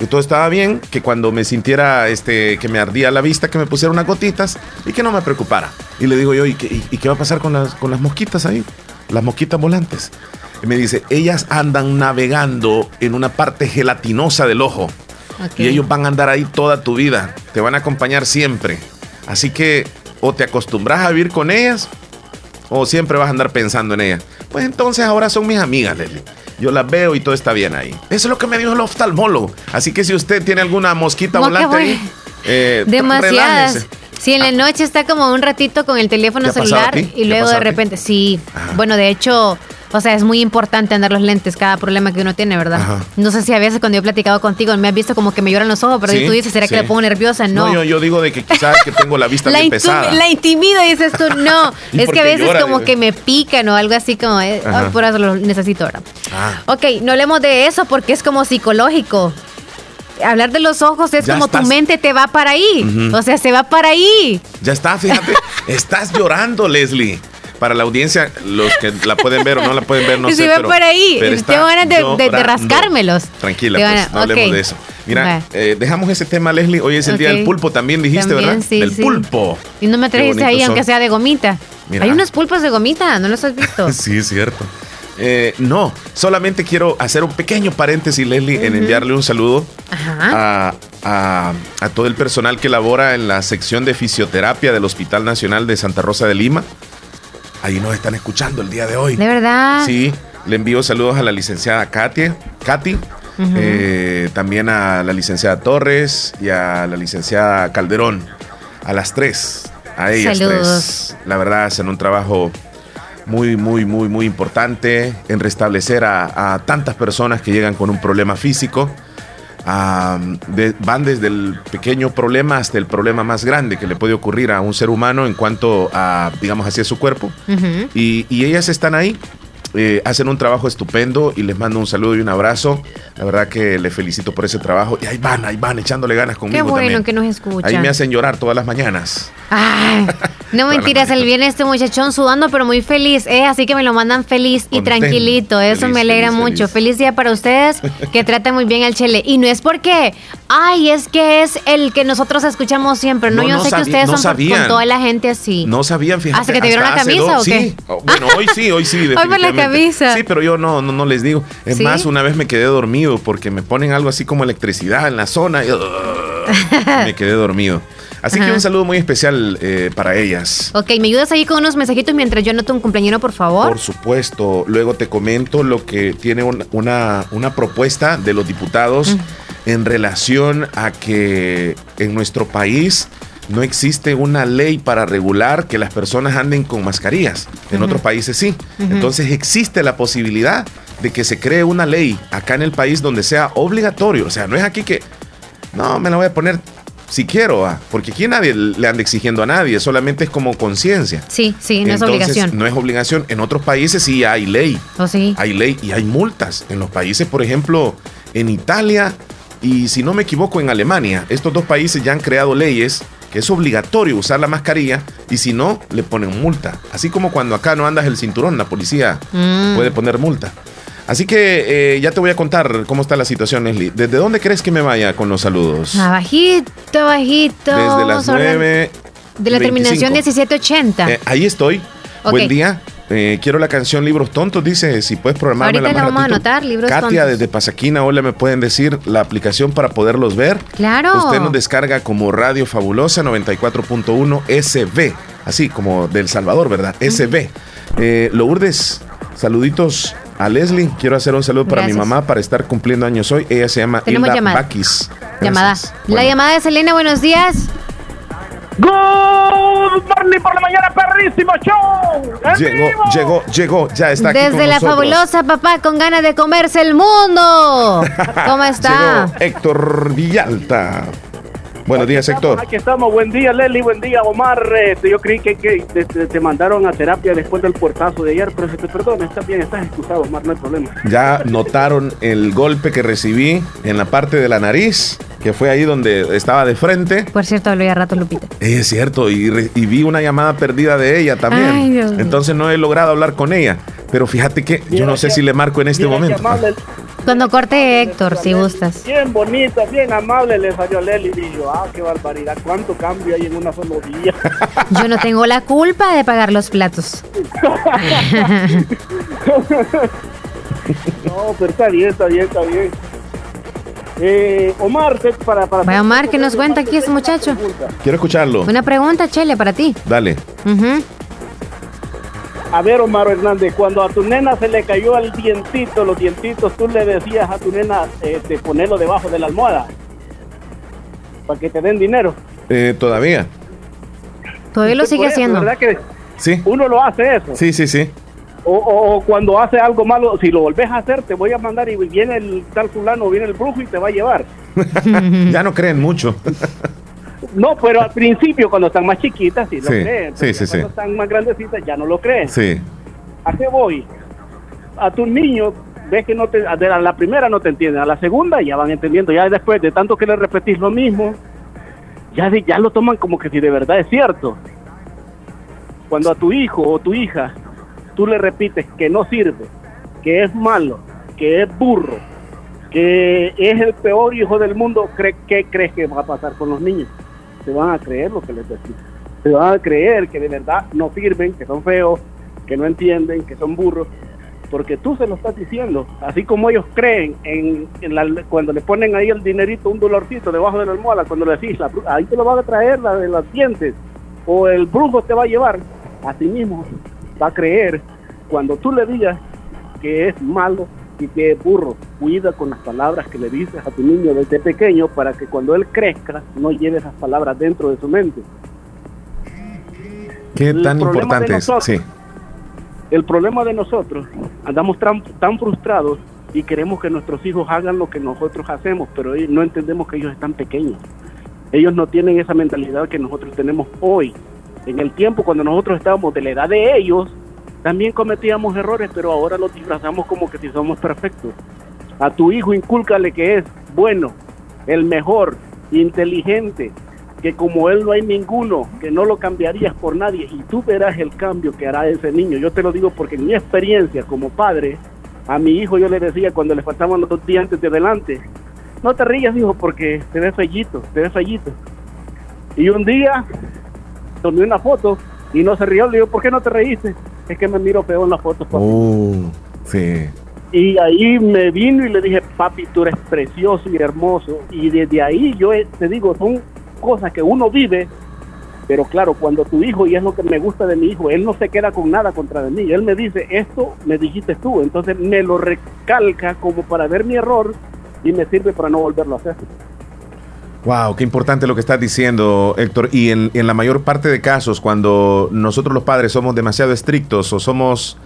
que todo estaba bien, que cuando me sintiera este, que me ardía la vista, que me pusiera unas gotitas y que no me preocupara. Y le digo yo, ¿y qué, y- y qué va a pasar con las, con las mosquitas ahí? Las mosquitas volantes. Y me dice, ellas andan navegando en una parte gelatinosa del ojo. Y ellos van a andar ahí toda tu vida. Te van a acompañar siempre. Así que o te acostumbras a vivir con ellas o siempre vas a andar pensando en ellas. Pues entonces ahora son mis amigas, Leslie. Yo las veo y todo está bien ahí. Eso es lo que me dijo el oftalmólogo. Así que si usted tiene alguna mosquita volante ahí, eh, Demasiadas. relájese. Si en la noche está como un ratito con el teléfono ¿Te ha pasado a celular y luego de repente, sí. Bueno, de hecho, o sea, es muy importante andar los lentes, cada problema que uno tiene, ¿verdad? Ajá. No sé si a veces cuando yo he platicado contigo me has visto como que me lloran los ojos, pero Sí, tú dices, ¿será sí. que le pongo nerviosa? No. yo, yo digo de que quizás que tengo la vista (laughs) la, bien pesada. la intimido, dices tú, no. (laughs) ¿Y es que a veces llora, como que me pican o algo así como, eh, ay, por eso lo necesito ahora. Ah, Ok, no hablemos de eso porque es como psicológico. Hablar de los ojos es Ya como tu mente te va para ahí. O sea, se va para ahí. ya está, fíjate. (laughs) estás llorando, Leslie. Para la audiencia, los que la pueden ver o no la pueden ver, no Y sé. se va pero- para ahí. está Tengo ganas de, de- rascármelos. Tranquila, Te pues, van a- no hablemos ok. de eso. Mira, eh, dejamos ese tema, Leslie. Hoy es el día del pulpo, también dijiste, También, ¿verdad? sí, del sí. pulpo. Y no me trajiste ahí, aunque sea de gomita. Mira. Hay unos pulpos de gomita, ¿no los has visto? (laughs) Sí, es cierto. Eh, no, solamente quiero hacer un pequeño paréntesis, Leslie, en enviarle un saludo a, a- a todo el personal que labora en la sección de fisioterapia del Hospital Nacional de Santa Rosa de Lima. Ahí nos están escuchando el día de hoy. De verdad. Sí, le envío saludos a la licenciada Katia, Katy, eh, también a la licenciada Torres y a la licenciada Calderón. A las tres, a ellas Saludos. tres. La verdad, hacen un trabajo muy, muy, muy, muy importante en restablecer a, a tantas personas que llegan con un problema físico. Ah, de- van desde el pequeño problema hasta el problema más grande que le puede ocurrir a un ser humano en cuanto a, digamos, hacia su cuerpo. Ujú. Y, y ellas están ahí, eh, hacen un trabajo estupendo y les mando un saludo y un abrazo. La verdad que les felicito por ese trabajo. Y ahí van, ahí van, echándole ganas conmigo Qué bueno también. que nos escucha. Ahí me hacen llorar todas las mañanas. Ay, (laughs) no mentiras, el viene este muchachón sudando, pero muy feliz, ¿eh? Así que me lo mandan feliz y Contento, tranquilito. Eso feliz, me alegra feliz, mucho. feliz. Feliz. día para ustedes, que (laughs) tratan muy bien al Chele. Y no es porque, ay, es que es el que nosotros escuchamos siempre. No, No, yo no sé que ustedes no son por- con sabían. toda la gente así. No sabían, fíjate. ¿Hasta que te vieron la camisa dos- o qué? Sí. Oh, Bueno, hoy sí, hoy sí. (laughs) Hoy por la camisa. Sí, pero yo no, no, no les digo. Es ¿Sí? más, una vez me quedé dormido porque me ponen algo así como electricidad en la zona y (laughs) uh, me quedé dormido. Así que un saludo muy especial eh, para ellas. Ok, ¿me ayudas ahí con unos mensajitos mientras yo anoto un cumpleañero, por favor? Por supuesto, luego te comento lo que tiene un- una, una propuesta de los diputados en relación a que en nuestro país no existe una ley para regular que las personas anden con mascarillas. En otros países sí. Entonces existe la posibilidad de que se cree una ley acá en el país donde sea obligatorio. O sea, no es aquí que, no, me la voy a poner si quiero, ah, porque aquí nadie le anda exigiendo a nadie, solamente es como conciencia. Sí, sí, no es obligación. No es obligación. En otros países sí hay ley. ¿O sí? Hay ley y hay multas. En los países, por ejemplo, en Italia y si no me equivoco, en Alemania, estos dos países ya han creado leyes que es obligatorio usar la mascarilla y si no, le ponen multa. Así como cuando acá no andas el cinturón, la policía Mm. puede poner multa. Así que eh, ya te voy a contar cómo está la situación, Leslie. ¿Desde dónde crees que me vaya con los saludos? Abajito, abajito. Desde las Ah, Vamos a hablar 9. De la terminación 1780. Eh, ahí estoy. Buen día. Eh, quiero la canción Libros Tontos, dice, si puedes programarme Ahorita la vamos a anotar, Libros Katia Tontos. desde Pasaquina, hola, me pueden decir la aplicación para poderlos ver. Claro. Usted nos descarga como Radio Fabulosa 94.1 SB, así como del Salvador, ¿verdad? SB. Eh, Lourdes, saluditos a Leslie. Quiero hacer un saludo para mi mamá para estar cumpliendo años hoy. Ella se llama Tenemos Hilda llamada. Bakis. Llamada. Gracias. La llamada de Selena, buenos días. Good morning por la mañana, perrísimo show. ¡En Llegó, vivo! llegó, llegó, ya está aquí Desde con la nosotros. fabulosa papá con ganas de comerse el mundo. (laughs) ¿Cómo está? Llegó Héctor Villalta. Buenos días, Héctor. Aquí estamos, buen día Leslie, buen día Omar. Este, yo creí que, que te, mandaron a terapia después del puertazo de ayer, pero se te perdona, está bien, estás excusado Omar, no hay problema. Ya notaron el golpe que recibí en la parte de la nariz, que fue ahí donde estaba de frente. Por cierto, hablé ya rato, Lupita. Es cierto, y, re- y vi una llamada perdida de ella también. Ay, Dios mío. Entonces no he logrado hablar con ella. Pero fíjate que yo no sé si le marco en este momento. amable, Cuando corte Héctor, si gustas. bien bonita, bien amable le salió a Leslie y yo, ah, qué barbaridad, cuánto cambio hay en una solo día. (laughs) Yo no tengo la culpa de pagar los platos. (laughs) no, pero está bien, está bien, está bien. Eh, Omar, te- para, para Vaya Omar, ¿qué nos cuenta aquí ese muchacho? Quiero escucharlo. Una pregunta, Chele, para ti. Dale. Ujú. A ver, Omar Hernández, cuando a tu nena se le cayó el dientito, los dientitos, tú le decías a tu nena eh, de ponerlo debajo de la almohada para que te den dinero. Eh, Todavía. Todavía lo sigue eso, haciendo. ¿Verdad que Sí. uno lo hace eso? Sí, sí, sí. O, o- o cuando hace algo malo, si lo volvés a hacer, te voy a mandar y viene el tal fulano, viene el brujo y te va a llevar. (laughs) ya no (laughs) creen mucho. No, pero al principio, cuando están más chiquitas, sí lo Sí, creen. sí, sí. Cuando están más grandecitas, ya no lo creen. Sí. ¿A qué voy? A tus niños, ves que no te, a la la primera no te entienden, a la segunda ya van entendiendo, ya después de tanto que le repetís lo mismo, ya, de- ya lo toman como que si de verdad es cierto. Cuando a tu hijo o tu hija tú le repites que no sirve, que es malo, que es burro, que es el peor hijo del mundo, ¿cre- ¿qué crees que va a pasar con los niños? Se van a creer lo que les decís. Se van a creer que de verdad no sirven, que son feos, que no entienden, que son burros, porque tú se lo estás diciendo. Así como ellos creen en, en la- cuando le ponen ahí el dinerito, un dolorcito debajo de la almohada, cuando le decís, la ahí te lo van a traer la de los dientes, o el brujo te va a llevar, así mismo va a creer cuando tú le digas que es malo y que es burro. Cuida con las palabras que le dices a tu niño desde pequeño para que cuando él crezca no lleve esas palabras dentro de su mente. ¿Qué tan importante es? Sí. El problema de nosotros, andamos tan, tan frustrados y queremos que nuestros hijos hagan lo que nosotros hacemos, pero no entendemos que ellos están pequeños. Ellos no tienen esa mentalidad que nosotros tenemos hoy. En el tiempo cuando nosotros estábamos de la edad de ellos, también cometíamos errores, pero ahora los disfrazamos como que si somos perfectos. A tu hijo incúlcale que es bueno, el mejor, inteligente, que como él no hay ninguno, que no lo cambiarías por nadie y tú verás el cambio que hará ese niño. Yo te lo digo porque en mi experiencia como padre, a mi hijo yo le decía cuando le faltaban los dos dientes de delante, no te rías hijo porque te ves fellito, te ves fellito. Y un día tomé una foto y no se rió, le digo, ¿por qué no te reíste? Es que me miro feo en la foto. papi". Oh, sí. Y ahí me vino y le dije, papi, tú eres precioso y hermoso. Y desde ahí yo eh, te digo, son cosas que uno vive, pero claro, cuando tu hijo, y es lo que me gusta de mi hijo, él no se queda con nada contra de mí. Él me dice, esto me dijiste tú. Entonces me lo recalca como para ver mi error y me sirve para no volverlo a hacer. Wow, qué importante lo que estás diciendo, Héctor. Y en, en la mayor parte de casos, cuando nosotros los padres somos demasiado estrictos o somos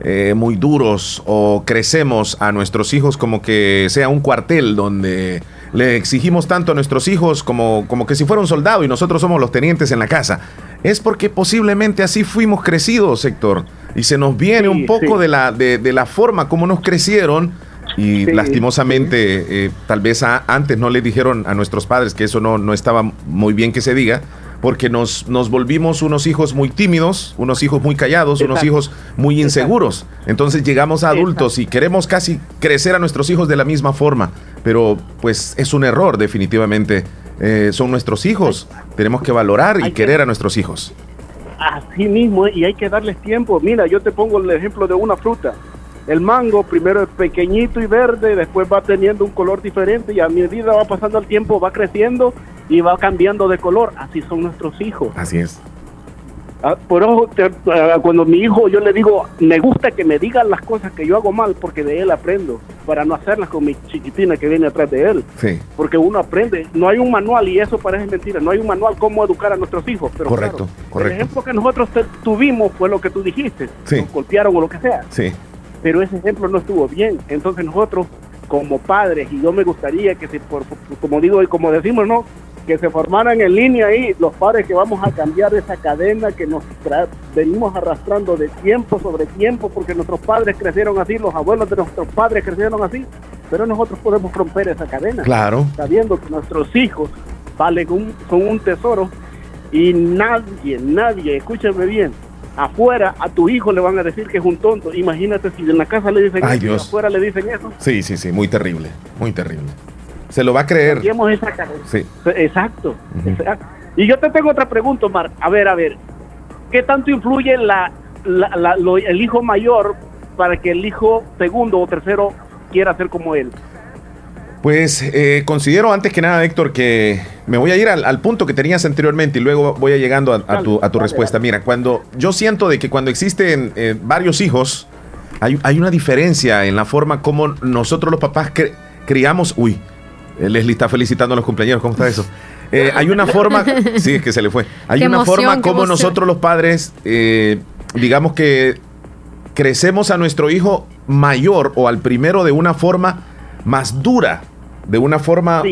eh, muy duros o crecemos a nuestros hijos como que sea un cuartel donde le exigimos tanto a nuestros hijos como, como que si fuera un soldado y nosotros somos los tenientes en la casa, es porque posiblemente así fuimos crecidos, Héctor. Y se nos viene un poco sí. de, la, de, de la forma como nos crecieron y Sí, lastimosamente, eh, tal vez a- antes no le dijeron a nuestros padres que eso no, no estaba muy bien que se diga, porque nos, nos volvimos unos hijos muy tímidos, unos hijos muy callados, unos hijos muy inseguros. Entonces llegamos a adultos y queremos casi crecer a nuestros hijos de la misma forma, pero pues es un error definitivamente. Eh, son nuestros hijos, tenemos que valorar y querer a nuestros hijos. Así mismo, y hay que darles tiempo. Mira, yo te pongo el ejemplo de una fruta. El mango primero es pequeñito y verde, después va teniendo un color diferente y a medida va pasando el tiempo va creciendo y va cambiando de color. Así son nuestros hijos. Así es. Ah, por eso, te- ah, cuando mi hijo yo le digo, me gusta que me digan las cosas que yo hago mal porque de él aprendo, para no hacerlas con mi chiquitina que viene atrás de él. Sí, Porque uno aprende, no hay un manual y eso parece mentira, no hay un manual cómo educar a nuestros hijos. Pero correcto, claro, el correcto. ejemplo que nosotros te- tuvimos fue lo que tú dijiste, Sí. nos golpearon o lo que sea, Sí. Pero ese ejemplo no estuvo bien. Entonces nosotros como padres, y yo me gustaría que se, por, como digo y como decimos, ¿no? que se formaran en línea ahí los padres que vamos a cambiar esa cadena que nos tra- venimos arrastrando de tiempo sobre tiempo porque nuestros padres crecieron así, los abuelos de nuestros padres crecieron así, pero nosotros podemos romper esa cadena. Claro. Sabiendo que nuestros hijos valen un, son un tesoro y nadie, nadie, escúchame bien, afuera a tu hijo le van a decir que es un tonto. Imagínate si en la casa le dicen Ay, eso y afuera le dicen eso. Sí, sí, sí, muy terrible, muy terrible. Se lo va a creer. Esa. Sí. Exacto, exacto. Y yo te tengo otra pregunta, Omar. A ver, a ver. ¿Qué tanto influye la, la- la- lo- el hijo mayor para que el hijo segundo o tercero quiera ser como él? Pues eh, considero antes que nada, Héctor, que me voy a ir al, al punto que tenías anteriormente y luego voy a llegando a, a tu, a tu respuesta. Mira, cuando yo siento de que cuando existen eh, varios hijos, hay, hay una diferencia en la forma como nosotros los papás cre- criamos. Uy, Leslie está felicitando a los cumpleaños, ¿cómo está eso? Eh, (laughs) hay una forma, sí, es que se le fue. Hay Qué una emoción, forma como nosotros los padres, eh, digamos que crecemos a nuestro hijo mayor o al primero de una forma más dura, de una forma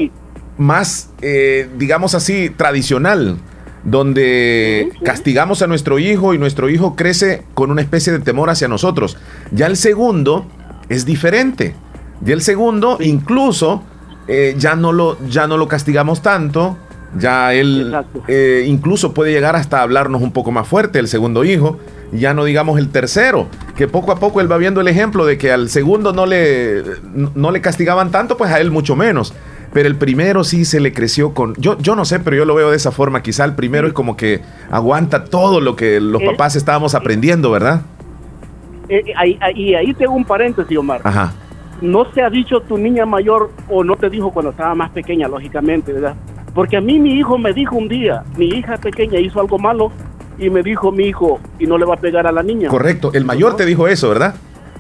más, eh, digamos así, tradicional, donde castigamos a nuestro hijo y nuestro hijo crece con una especie de temor hacia nosotros. Ya el segundo es diferente. Ya el segundo incluso eh, ya, no lo, ya no lo castigamos tanto. Ya él eh, incluso puede llegar hasta hablarnos un poco más fuerte, el segundo hijo. Ya no digamos el tercero, que poco a poco él va viendo el ejemplo de que al segundo no le, no le castigaban tanto, pues a él mucho menos. Pero el primero sí se le creció con... Yo, yo no sé, pero yo lo veo de esa forma. Quizá el primero es como que aguanta todo lo que los Eh, papás estábamos aprendiendo, ¿verdad? Eh, eh, ahí, ahí- y ahí tengo un paréntesis, Omar. Ajá. no te ha dicho tu niña mayor o no te dijo cuando estaba más pequeña, lógicamente, ¿verdad? Porque a mí mi hijo me dijo un día, mi hija pequeña hizo algo malo y me dijo mi hijo, y no le va a pegar a la niña. Correcto. El mayor te dijo eso, ¿verdad?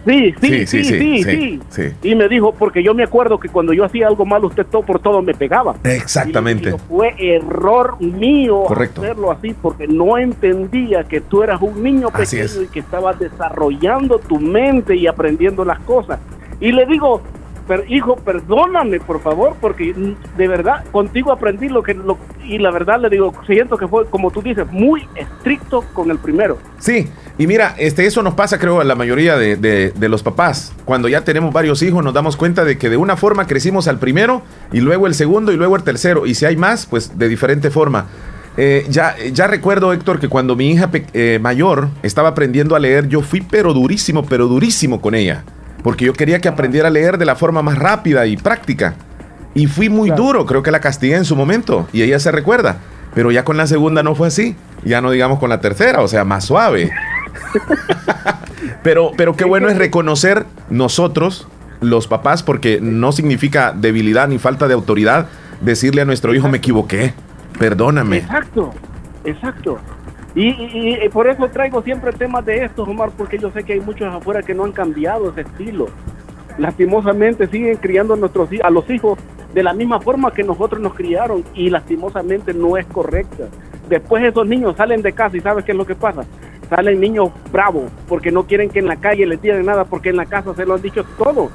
Sí sí sí sí, sí, Y me dijo, porque yo me acuerdo que cuando yo hacía algo malo, usted todo por todo me pegaba. Exactamente. fue error mío hacerlo así, porque no entendía que tú eras un niño pequeño y que estabas desarrollando tu mente y aprendiendo las cosas. Y le digo, hijo, perdóname, por favor, porque de verdad contigo aprendí lo que... Lo, y la verdad le digo, siento que fue, como tú dices, muy estricto con el primero. Sí, y mira, este, eso nos pasa creo a la mayoría de, de, los papás. Cuando ya tenemos varios hijos nos damos cuenta de que de una forma crecimos al primero y luego el segundo y luego el tercero. Y si hay más, pues de diferente forma. Eh, ya, ya recuerdo, Héctor, que cuando mi hija eh, mayor estaba aprendiendo a leer, yo fui pero durísimo, pero durísimo con ella porque yo quería que aprendiera a leer de la forma más rápida y práctica. Y fui muy duro, creo que la castigué en su momento y ella se recuerda. Pero ya con la segunda no fue así, ya no digamos con la tercera, o sea, más suave. (laughs) pero, pero qué bueno es reconocer nosotros, los papás, porque no significa debilidad ni falta de autoridad decirle a nuestro hijo me equivoqué, perdóname. Exacto, exacto. Y, por eso traigo siempre temas de estos, Omar, porque yo sé que hay muchos afuera que no han cambiado ese estilo. Lastimosamente siguen criando a, nuestros, a los hijos de la misma forma que nosotros nos criaron y lastimosamente no es correcta. Después esos niños salen de casa y ¿sabes qué es lo que pasa? Salen niños bravos porque no quieren que en la calle les digan nada porque en la casa se lo han dicho todo.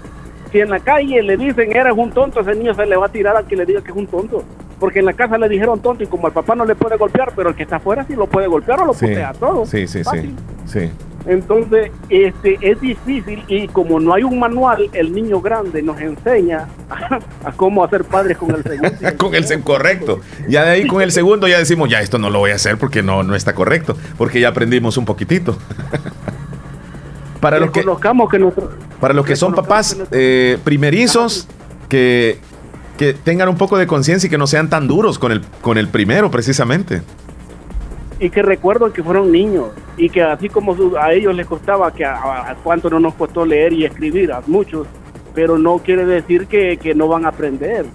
Si en la calle le dicen eres un tonto, ese niño se le va a tirar a que le diga que es un tonto porque en la casa le dijeron tonto y como al papá no le puede golpear, pero el que está afuera sí lo puede golpear o lo putea todo. Sí, sí, sí, sí. Entonces, este, es difícil y como no hay un manual, el niño grande nos enseña (laughs) a, cómo hacer padres con el segundo. (laughs) con el correcto. Ya de ahí con el segundo ya decimos, ya esto no lo voy a hacer porque no, no está correcto, porque ya aprendimos un poquitito. (laughs) para los que, que para los que son papás eh, primerizos, que, que tengan un poco de conciencia y que no sean tan duros con el, con el primero, precisamente. Y que recuerden que fueron niños y que así como a ellos les costaba, que a, cuánto no nos costó leer y escribir, a muchos, pero no quiere decir que, no van a aprender.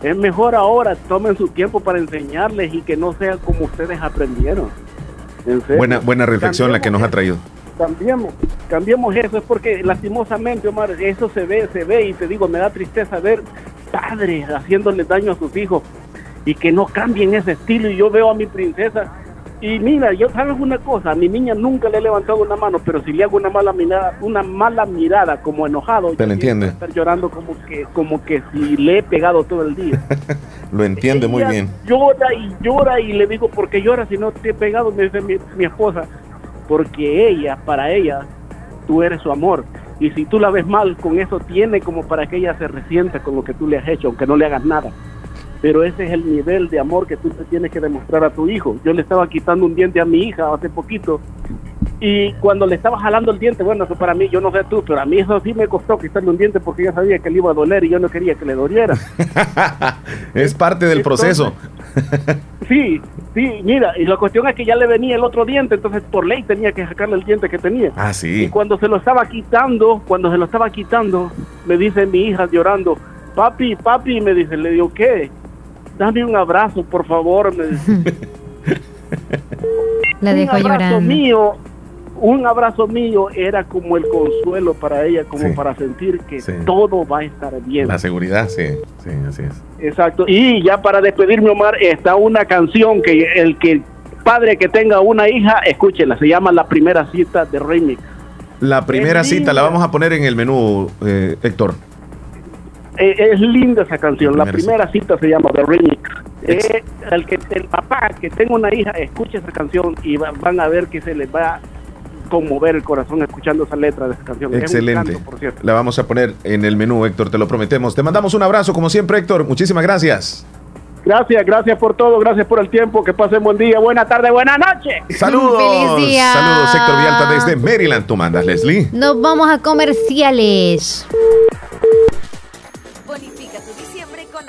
Es mejor ahora, tomen su tiempo para enseñarles y que no sea como ustedes aprendieron. Buena, buena reflexión la que nos ha traído cambiemos, cambiemos eso, es porque lastimosamente, Omar, eso se ve, se ve y te digo, me da tristeza ver padres haciéndole daño a sus hijos y que no cambien ese estilo. Y yo veo a mi princesa y mira, yo sabes una cosa, a mi niña nunca le he levantado una mano, pero si le hago una mala mirada, una mala mirada como enojado, te lo entiende. Estar llorando como que, como que si le he pegado todo el día. (laughs) lo entiende muy bien. Llora y llora y le digo, ¿por qué llora si no te he pegado? Me dice mi, mi esposa, porque ella, para ella, tú eres su amor. Y si tú la ves mal, con eso tiene como para que ella se resienta con lo que tú le has hecho, aunque no le hagas nada. Pero ese es el nivel de amor que tú te tienes que demostrar a tu hijo. Yo le estaba quitando un diente a mi hija hace poquito y cuando le estaba jalando el diente, bueno, eso para mí, yo no sé tú, pero a mí eso sí me costó quitarle un diente porque yo sabía que le iba a doler y yo no quería que le doliera. (laughs) es parte del proceso. sí, sí, mira, y la cuestión es que ya le venía el otro diente, entonces por ley tenía que sacarle el diente que tenía. Ah, sí. Y cuando se lo estaba quitando, cuando se lo estaba quitando, me dice mi hija llorando, papi, papi, me dice, le digo, ¿qué? Dame un abrazo, por favor, me dice. (laughs) La dejó un abrazo mío un abrazo mío era como el consuelo para ella, como para sentir que todo va a estar bien. La seguridad, sí, sí, así es. Exacto. Y ya para despedirme, Omar, está una canción que el que padre que tenga una hija, escúchela, se llama La Primera Cita de Remix. La primera cita la vamos a poner en el menú, eh, Héctor. Eh, es linda esa canción. La primera, cita se llama The Remix. Eh, el que el papá que tenga una hija escuche esa canción y van a ver que se les va conmover el corazón escuchando esa letra de esa canción. Excelente. La vamos a poner en el menú, Héctor, te lo prometemos. Te mandamos un abrazo, como siempre, Héctor. Muchísimas gracias. Gracias, gracias por todo, gracias por el tiempo, que pasen buen día, buena tarde, buena noche. Saludos. Saludos, Héctor Vialta desde Maryland. Tú mandas, Leslie. Nos vamos a comerciales.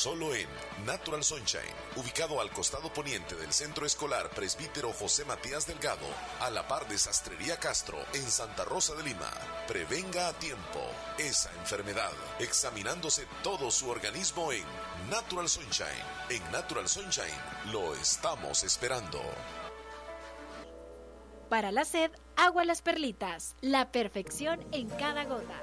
Solo en Natural Sunshine, ubicado al costado poniente del Centro Escolar Presbítero José Matías Delgado, a la par de Sastrería Castro, en Santa Rosa de Lima. Prevenga a tiempo esa enfermedad, examinándose todo su organismo en Natural Sunshine. En Natural Sunshine lo estamos esperando. Para la sed, agua las perlitas. La perfección en cada gota.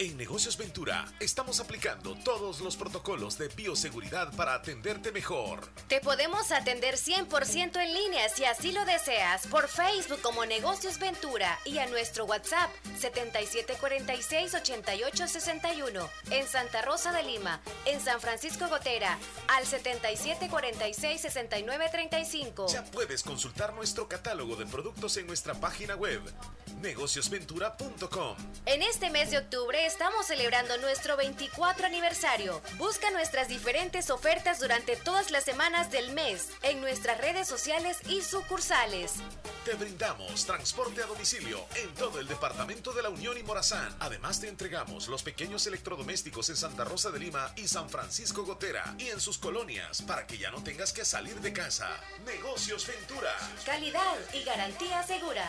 En Negocios Ventura estamos aplicando todos los protocolos de bioseguridad para atenderte mejor. Te podemos atender 100% en línea si así lo deseas por Facebook como Negocios Ventura y a nuestro WhatsApp 7746-8861 en Santa Rosa de Lima, en San Francisco Gotera al 7746-6935. Ya puedes consultar nuestro catálogo de productos en nuestra página web negociosventura.com. En este mes de octubre estamos celebrando nuestro 24 aniversario. Busca nuestras diferentes ofertas durante todas las semanas del mes en nuestras redes sociales y sucursales. Te brindamos transporte a domicilio en todo el departamento de la Unión y Morazán. Además te entregamos los pequeños electrodomésticos en Santa Rosa de Lima y San Francisco Gotera y en sus colonias para que ya no tengas que salir de casa. Negocios Ventura. Calidad y garantía segura.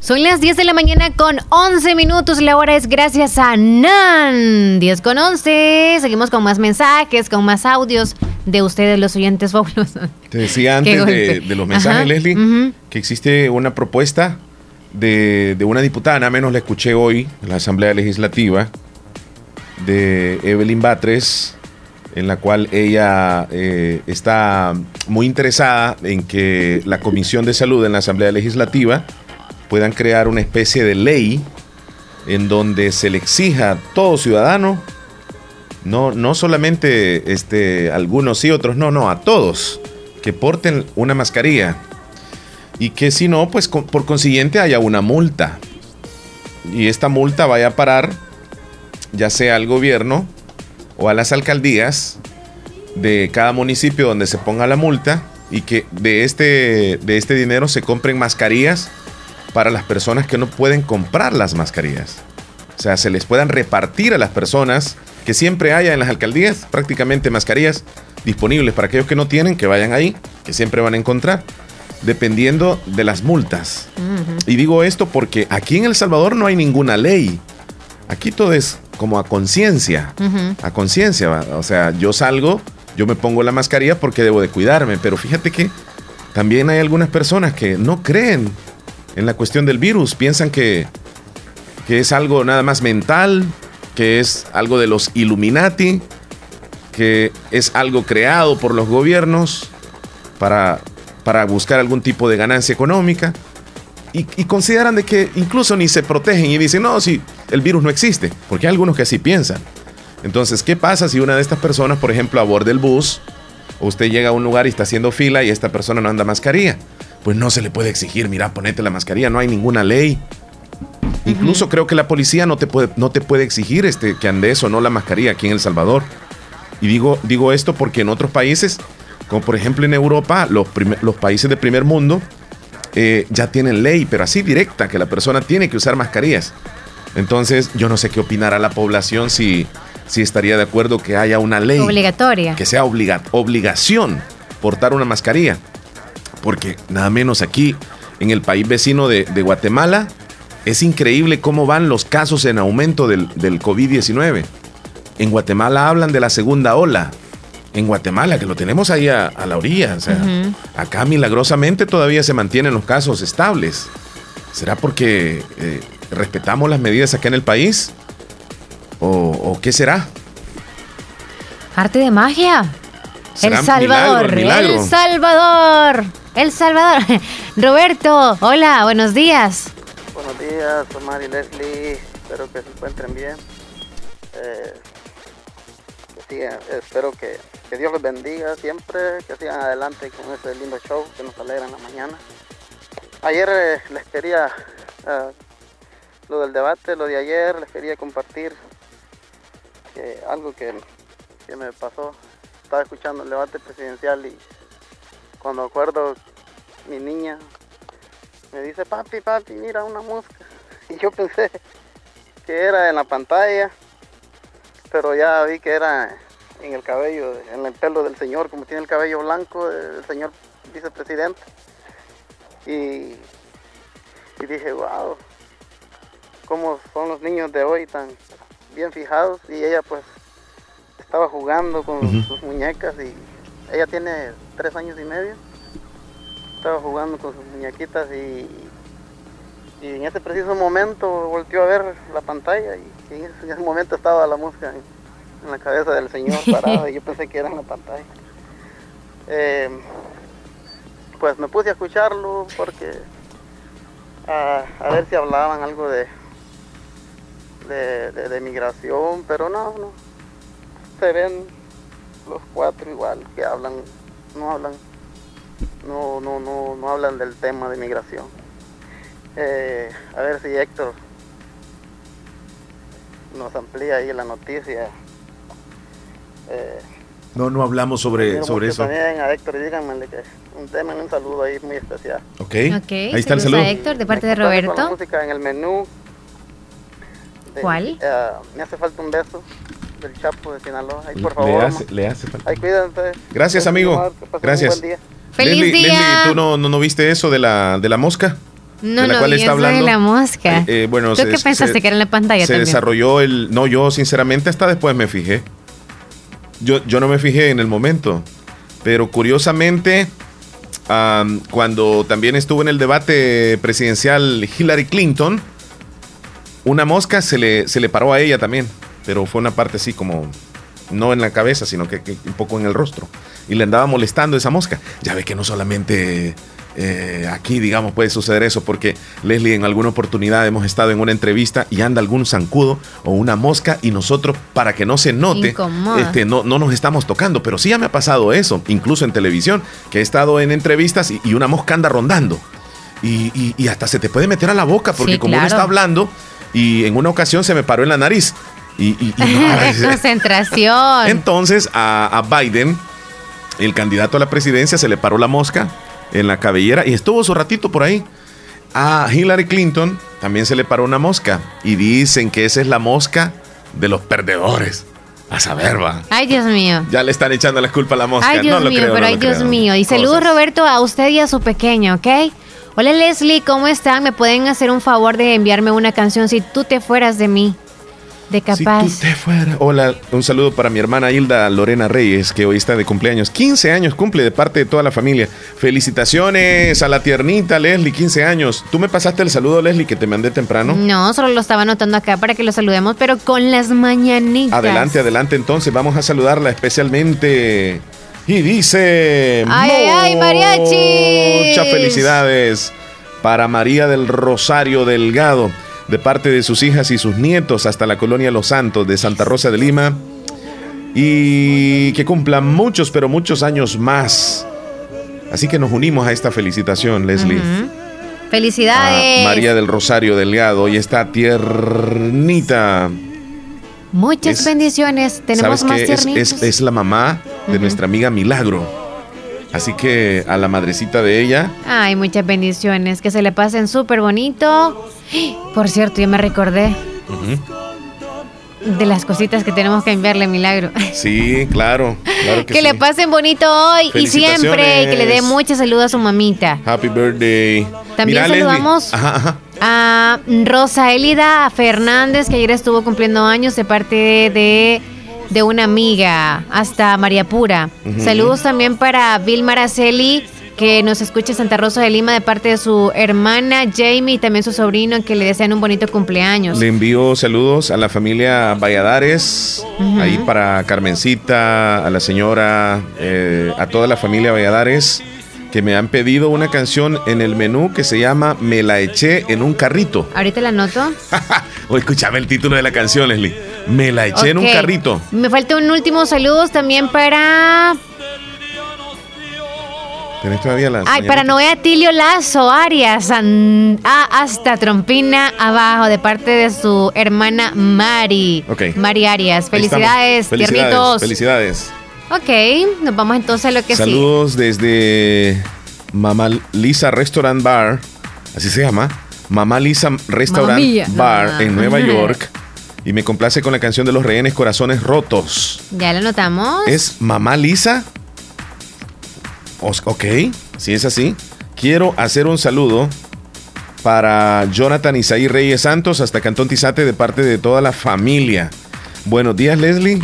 Son las 10 de la mañana con 11 minutos. La hora es gracias a NAN. 10 con 11. Seguimos con más mensajes, con más audios de ustedes, los oyentes fabulosos. Te decía (laughs) antes de, de, los mensajes, Ajá. Leslie, uh -huh. que existe una propuesta de, de, una diputada, nada menos la escuché hoy en la Asamblea Legislativa, de Evelyn Batres, en la cual ella eh, está muy interesada en que la Comisión de Salud en la Asamblea Legislativa puedan crear una especie de ley en donde se le exija a todo ciudadano, no, no solamente este, algunos sí, otros no, no, a todos, que porten una mascarilla y que si no, pues por consiguiente haya una multa. Y esta multa vaya a parar ya sea al gobierno o a las alcaldías de cada municipio donde se ponga la multa y que de este, de este dinero se compren mascarillas para las personas que no pueden comprar las mascarillas. O sea, se les puedan repartir a las personas que siempre haya en las alcaldías prácticamente mascarillas disponibles para aquellos que no tienen, que vayan ahí, que siempre van a encontrar, dependiendo de las multas. Uh -huh. Y digo esto porque aquí en El Salvador no hay ninguna ley. Aquí todo es como a conciencia, a conciencia, o sea, yo salgo, yo me pongo la mascarilla porque debo de cuidarme, pero fíjate que también hay algunas personas que no creen en la cuestión del virus, piensan que, que es algo nada más mental, que es algo de los Illuminati, que es algo creado por los gobiernos para, para buscar algún tipo de ganancia económica. Y, consideran de que incluso ni se protegen y dicen, no, si el virus no existe, porque hay algunos que así piensan. Entonces, ¿qué pasa si una de estas personas, por ejemplo, aborda el bus, usted llega a un lugar y está haciendo fila y esta persona no anda mascarilla? Pues no se le puede exigir, mira, ponete la mascarilla, no hay ninguna ley. Incluso creo que la policía no te puede, no te puede exigir este, que andes o no la mascarilla aquí en El Salvador. Y digo, digo esto porque en otros países, como por ejemplo en Europa, los, los países de primer mundo, eh, ya tienen ley, pero así directa, que la persona tiene que usar mascarillas. Entonces, yo no sé qué opinará la población si, si estaría de acuerdo que haya una ley. Obligatoria. Que sea obligación portar una mascarilla. Porque nada menos aquí, en el país vecino de, Guatemala, es increíble cómo van los casos en aumento del, del COVID-19. En Guatemala hablan de la segunda ola. En Guatemala, que lo tenemos ahí a, la orilla. O sea, acá milagrosamente todavía se mantienen los casos estables. ¿Será porque eh, respetamos las medidas acá en el país? ¿O, qué será? Arte de magia. El Salvador. el Salvador. El (laughs) Salvador. Roberto, hola, buenos días. Buenos días, Omar y Leslie. Espero que se encuentren bien. Eh, espero que, Dios les bendiga siempre, que sigan adelante con este lindo show que nos alegra en la mañana. Ayer eh, les quería, eh, lo del debate, lo de ayer, les quería compartir algo que, me pasó. Estaba escuchando el debate presidencial y cuando acuerdo mi niña me dice, papi, papi, mira una mosca. (laughs) Y yo pensé que era en la pantalla pero ya vi que era en el cabello, en el pelo del señor, como tiene el cabello blanco, el señor vicepresidente. Y, y dije, wow, cómo son los niños de hoy tan bien fijados. Y ella pues estaba jugando con sus muñecas y ella tiene tres años y medio. Estaba jugando con sus muñequitas y, y en ese preciso momento volteó a ver la pantalla y en ese momento estaba la música en, la cabeza del señor (laughs) parado y yo pensé que era en la pantalla. Eh, pues me puse a escucharlo porque a, ver si hablaban algo de, de, migración, pero no, no. Se ven los cuatro igual que hablan, no hablan, no, no, no, no hablan del tema de migración. Eh, a ver si Héctor nos amplía ahí la noticia. Eh, no, no hablamos sobre, sobre eso. También a Héctor, díganme que un tema, un saludo ahí muy especial. Ok, okay ahí está el saludo. Héctor, de parte de Roberto. La música en el menú. ¿Cuál? Eh, me hace falta un beso del Chapo de Sinaloa. Ahí, por favor. Le hace, le hace falta. Ahí, cuídense. Gracias, amigo. Gracias. Buen día. Feliz día. Leslie, ¿tú no, no, no, viste eso de la, de la mosca? No, no, cual está hablando. de la mosca. Eh, eh, bueno, ¿Tú qué pensaste que era en la pantalla? Se desarrolló el. No, yo sinceramente hasta después me fijé. Yo, yo no me fijé en el momento. Pero curiosamente, cuando también estuvo en el debate presidencial Hillary Clinton, una mosca se le, se le paró a ella también. Pero fue una parte así como. No en la cabeza, sino que un poco en el rostro. Y le andaba molestando esa mosca. Ya ve que no solamente eh, aquí, digamos, puede suceder eso porque Leslie en alguna oportunidad hemos estado en una entrevista y anda algún zancudo o una mosca y nosotros, para que no se note, este, no, no nos estamos tocando. Pero sí ya me ha pasado eso, incluso en televisión, que he estado en entrevistas y, una mosca anda rondando. Y, hasta se te puede meter a la boca porque como uno está hablando y en una ocasión se me paró en la nariz. Y, (laughs) concentración. Entonces a Biden, el candidato a la presidencia, se le paró la mosca en la cabellera y estuvo su ratito por ahí. A Hillary Clinton también se le paró una mosca y dicen que esa es la mosca de los perdedores. A saber, va. Ay, Dios mío. Ya le están echando la culpa a la mosca. Ay, Dios mío, pero ay, Dios mío. Y saludos, Roberto, a usted y a su pequeño, ¿ok? Hola, Leslie, ¿cómo están? ¿Me pueden hacer un favor de enviarme una canción si tú te fueras de mí? De capaz. Si tú te fuera. Hola, un saludo para mi hermana Hilda Lorena Reyes, que hoy está de cumpleaños. 15 años cumple de parte de toda la familia. Felicitaciones a la tiernita Leslie, 15 años. ¿Tú me pasaste el saludo, Leslie, que te mandé temprano? No, solo lo estaba anotando acá para que lo saludemos, pero con las mañanitas. Adelante, adelante, entonces vamos a saludarla especialmente. Y dice. ¡Ay, ay, ay, mariachi! Muchas felicidades para María del Rosario Delgado de parte de sus hijas y sus nietos hasta la colonia Los Santos de Santa Rosa de Lima y que cumplan muchos, pero muchos años más. Así que nos unimos a esta felicitación, Leslie. Felicidades. María del Rosario Delgado y está tiernita. Muchas bendiciones. Tenemos más tiernitos. Es, es, la mamá de nuestra amiga Milagro. Así que a la madrecita de ella. Ay, muchas bendiciones. Que se le pasen súper bonito. Por cierto, ya me recordé de las cositas que tenemos que enviarle, Milagro. Sí, claro. que, le pasen bonito hoy y siempre. Y que le dé mucha salud a su mamita. Happy birthday. También saludamos a Rosa Elida Fernández, que ayer estuvo cumpliendo años de parte de de una amiga hasta María Pura. Saludos también para Vilma Araceli, que nos escucha en Santa Rosa de Lima de parte de su hermana Jamie y también su sobrino, que le desean un bonito cumpleaños. Le envío saludos a la familia Valladares, ahí para Carmencita, a la señora, eh, a toda la familia Valladares que me han pedido una canción en el menú que se llama Me la eché en un carrito. Ahorita la anoto. (laughs) o escúchame el título de la canción, Leslie. Me la eché en un carrito. Me falta un último saludo también para. ¿Tenés todavía la Ay, para Noé Tilio Lazo, Arias, hasta Trompina abajo, de parte de su hermana Mari. Ok. Mari Arias. Felicidades, Felicidades, tiernitos. Felicidades. Ok, nos vamos entonces a lo que Saludos desde Mamá Lisa Restaurant Bar, así se llama. Mamá Lisa Restaurant Bar en Nueva (laughs) York. Y me complace con la canción de los rehenes Corazones Rotos. Ya la notamos. ¿Es Mamá Lisa? Ok, si es así. Quiero hacer un saludo para Jonathan Isaí Reyes Santos hasta Cantón Tizate de parte de toda la familia. Buenos días, Leslie.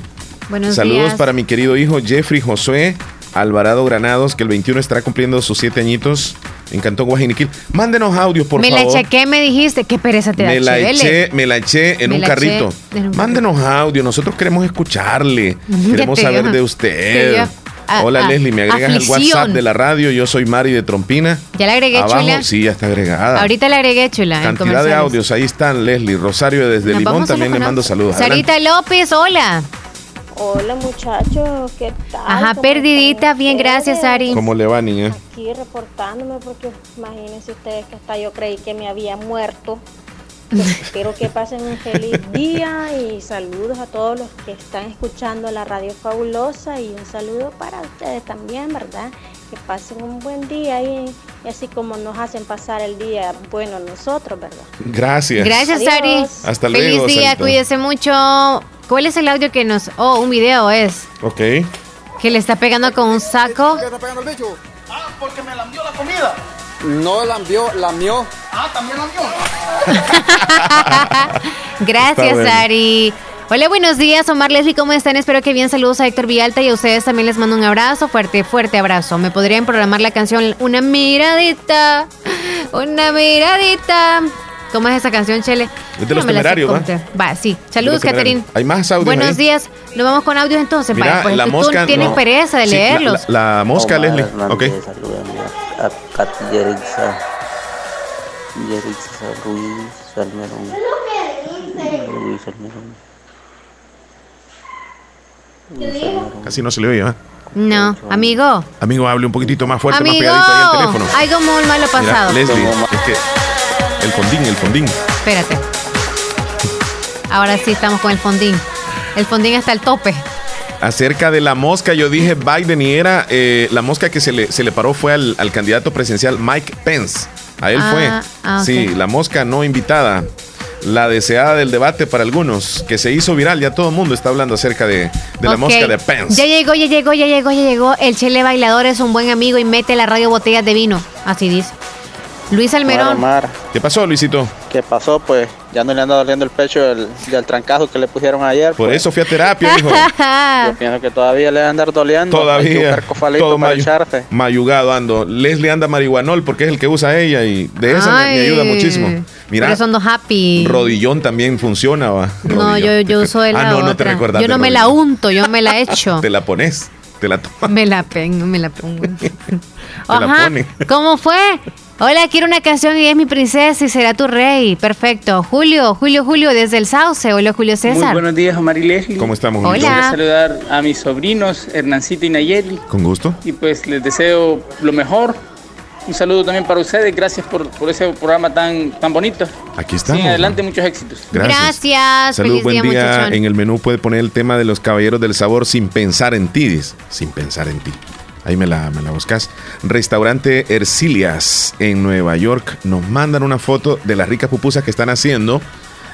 Buenos Saludos días. para mi querido hijo Jeffrey Josué Alvarado Granados, que el 21 estará cumpliendo sus 7 añitos en Cantón Guajiniquil. Mándenos audios, por me favor. la chequé, me dijiste. Qué pereza te da, me la eché, me la eché en Me un la carrito. eché en un Mándenos audio, nosotros queremos escucharle. Queremos saber dio- de te usted. Hola Leslie, me agregas el. WhatsApp de la radio. Yo soy Mari de Trompina. Ya la agregué, Abajo, chula. Sí, ya está agregada. Ahorita le agregué chula. Cantidad de audios, ahí están Leslie. Rosario desde Nos Limón también le mando saludos. Adelante. Sarita López, hola. Hola muchachos, ¿qué tal? Ajá, ¿Cómo perdidita, bien, gracias? Ari. ¿Cómo le va, niña? Aquí reportándome porque imagínense ustedes que hasta yo creí que me había muerto. Pues, (laughs) espero que pasen un feliz día y saludos a todos los que están escuchando la radio fabulosa y un saludo para ustedes también, ¿verdad? Que pasen un buen día y, y así como nos hacen pasar el día, bueno, nosotros, ¿verdad? Gracias. Gracias, Adiós. Ari. Hasta Feliz luego, día, Sarita. cuídese mucho. ¿Cuál es el audio que nos.? Oh, un video es. Ok. Que le está pegando con un saco. Ah, porque me lambió la comida. No lambió, lamió. Ah, también lambió. (laughs) Gracias, Está. Ari. Hola, buenos días, Omar Leslie, ¿cómo están? Espero que bien. Saludos a Héctor Villalta y a ustedes también les mando un abrazo, fuerte, fuerte abrazo. ¿Me podrían programar la canción Una miradita? Una miradita. ¿Cómo es esa canción, Chele? Es de los me la sé temerarios, ¿va? Va, sí. Saludos. Catherine. Hay más audios Buenos ahí. días. Nos vamos con audios entonces. Mira, pues la mosca. tú tienes no. pereza de Sí, la- leerlos. La, la mosca, Omar Leslie. Hernández, Ok. salúdame a Katy Yerixa, Yerixa Ruiz Salmerón, Luis Salmerón. Casi no se le oye, ¿ah? No, amigo. Amigo, hable un poquitito más fuerte, amigo. más pegadito ahí al teléfono. Algo muy malo Mira, pasado. Leslie, es que el fondín, el fondín. Espérate. Ahora sí estamos con el fondín. El fondín hasta el tope. Acerca de la mosca, yo dije Biden y era eh, la mosca que se le, se le paró fue al, al candidato presidencial Mike Pence. A él Ah, fue. ah, ok. Sí, la mosca no invitada. La deseada del debate para algunos, que se hizo viral, ya todo el mundo está hablando acerca de, de la mosca de Pence. Ya llegó, ya llegó, ya llegó, ya llegó. El Chele Bailador es un buen amigo y mete la radio botellas de vino. Así dice. Luis Almerón. ¿Qué pasó, Luisito? que pasó, pues ya no le anda doliendo el pecho del, del trancazo que le pusieron ayer. Por pues. eso fui a terapia, hijo. (laughs) Yo pienso que todavía le va a andar doliendo. Que Todavía. Todo para mayu- echarse. mayugado ando. Leslie anda marihuanol porque es el que usa ella y de esa me, me Ay, ayuda muchísimo. Mira, Pero son dos happy. rodillón también funciona, va. No, yo, yo uso de la Ah, no, no te recuerdas Yo no me la unto, yo me la echo. (laughs) Te la pones, te la tomas. Me la pongo, me la pongo. la Ajá. pone. ¿Cómo fue? Hola, quiero una canción y es mi princesa y será tu rey. Perfecto. Julio, Julio, Julio, desde el Sauce. Hola, Julio Muy César. buenos días, Omar y Leslie. ¿Cómo estamos, Hola. Quiero saludar a mis sobrinos, Hernancito y Nayeli. Con gusto. Y pues les deseo lo mejor. Un saludo también para ustedes. Gracias por, por ese programa tan, tan bonito. Aquí estamos. Sí, adelante, muchos éxitos. Gracias. Gracias. Salud, Feliz buen día, día. En el menú puede poner el tema de los caballeros del sabor sin pensar en ti. dice. Sin pensar en ti. Ahí me la, me la buscas. Restaurante Ercilias en Nueva York. Nos mandan una foto de las ricas pupusas que están haciendo.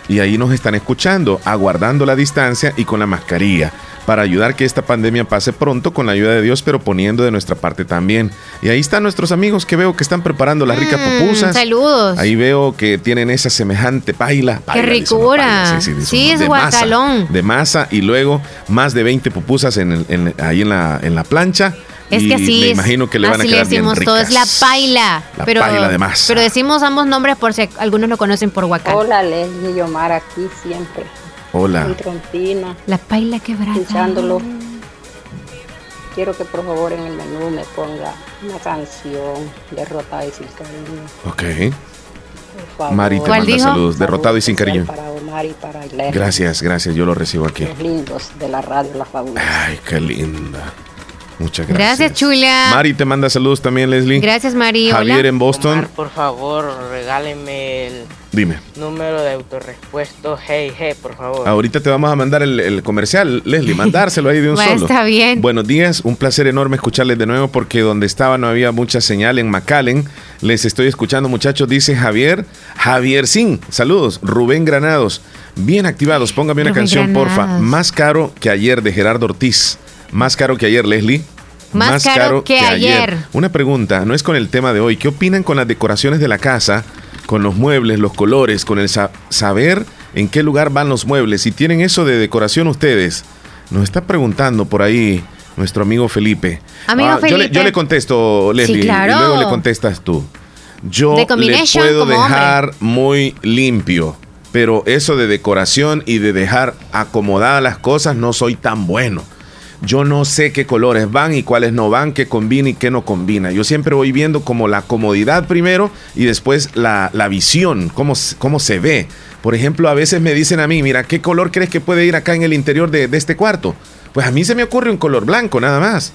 Y ahí nos están escuchando, aguardando la distancia y con la mascarilla. Para ayudar que esta pandemia pase pronto con la ayuda de Dios, pero poniendo de nuestra parte también. Y ahí están nuestros amigos que veo que están preparando las ricas Mm, pupusas. saludos. Ahí veo que tienen esa semejante paila. Qué paila, ricura. paila, Sí, es de masa, de masa y luego más de 20 pupusas en el- en- ahí en la, en la plancha. Es y que así me es. imagino que le van a así quedar le decimos bien todo, ricas. es la paila. La pero, paila de masa. Pero decimos ambos nombres por si algunos lo conocen por Huacán. Hola Leslie y Omar aquí siempre. Hola. Trompina. La paila quebrada. Escuchándolo. Quiero que por favor en el menú me ponga una canción derrotada y sin cariño. Ok. Por favor. Mari te manda saludos. Derrotado y sin cariño. Para Omar y para. Gracias, gracias. Yo lo recibo aquí. Los lindos de la radio La Fabulosa. Ay, qué linda. Muchas gracias. Gracias, chula. Mari te manda saludos también, Leslie. Gracias, Mari. Javier Hola. en Boston. Por favor, regáleme el Dime. número de autorrespuesto Hey Hey, por favor. Ahorita te vamos a mandar el, el comercial, Leslie, mandárselo ahí de un (laughs) Bueno, solo. está bien. Buenos días, un placer enorme escucharles de nuevo porque donde estaba no había mucha señal en McAllen. Les estoy escuchando, muchachos, dice Javier. Javier Sin, saludos. Rubén Granados, bien activados. Póngame una Rubén canción, porfa. Más caro que ayer de Gerardo Ortiz. Más caro que ayer, Leslie. Más caro que ayer. Una pregunta, no es con el tema de hoy. ¿Qué opinan con las decoraciones de la casa? Con los muebles, los colores, con el sa- saber en qué lugar van los muebles. Si tienen eso de decoración ustedes, nos está preguntando por ahí nuestro amigo Felipe. Amigo Ah, yo, le, Felipe. yo le contesto, Leslie, claro. y luego le contestas tú. Yo le puedo hombre. dejar muy limpio, pero eso de decoración y de dejar acomodadas las cosas no soy tan bueno. Yo no sé qué colores van y cuáles no van, qué combina y qué no combina. Yo siempre voy viendo como la comodidad primero y después la, la visión, cómo, cómo se ve. Por ejemplo, a veces me dicen a mí, mira, ¿qué color crees que puede ir acá en el interior de, de este cuarto? Pues a mí se me ocurre un color blanco nada más.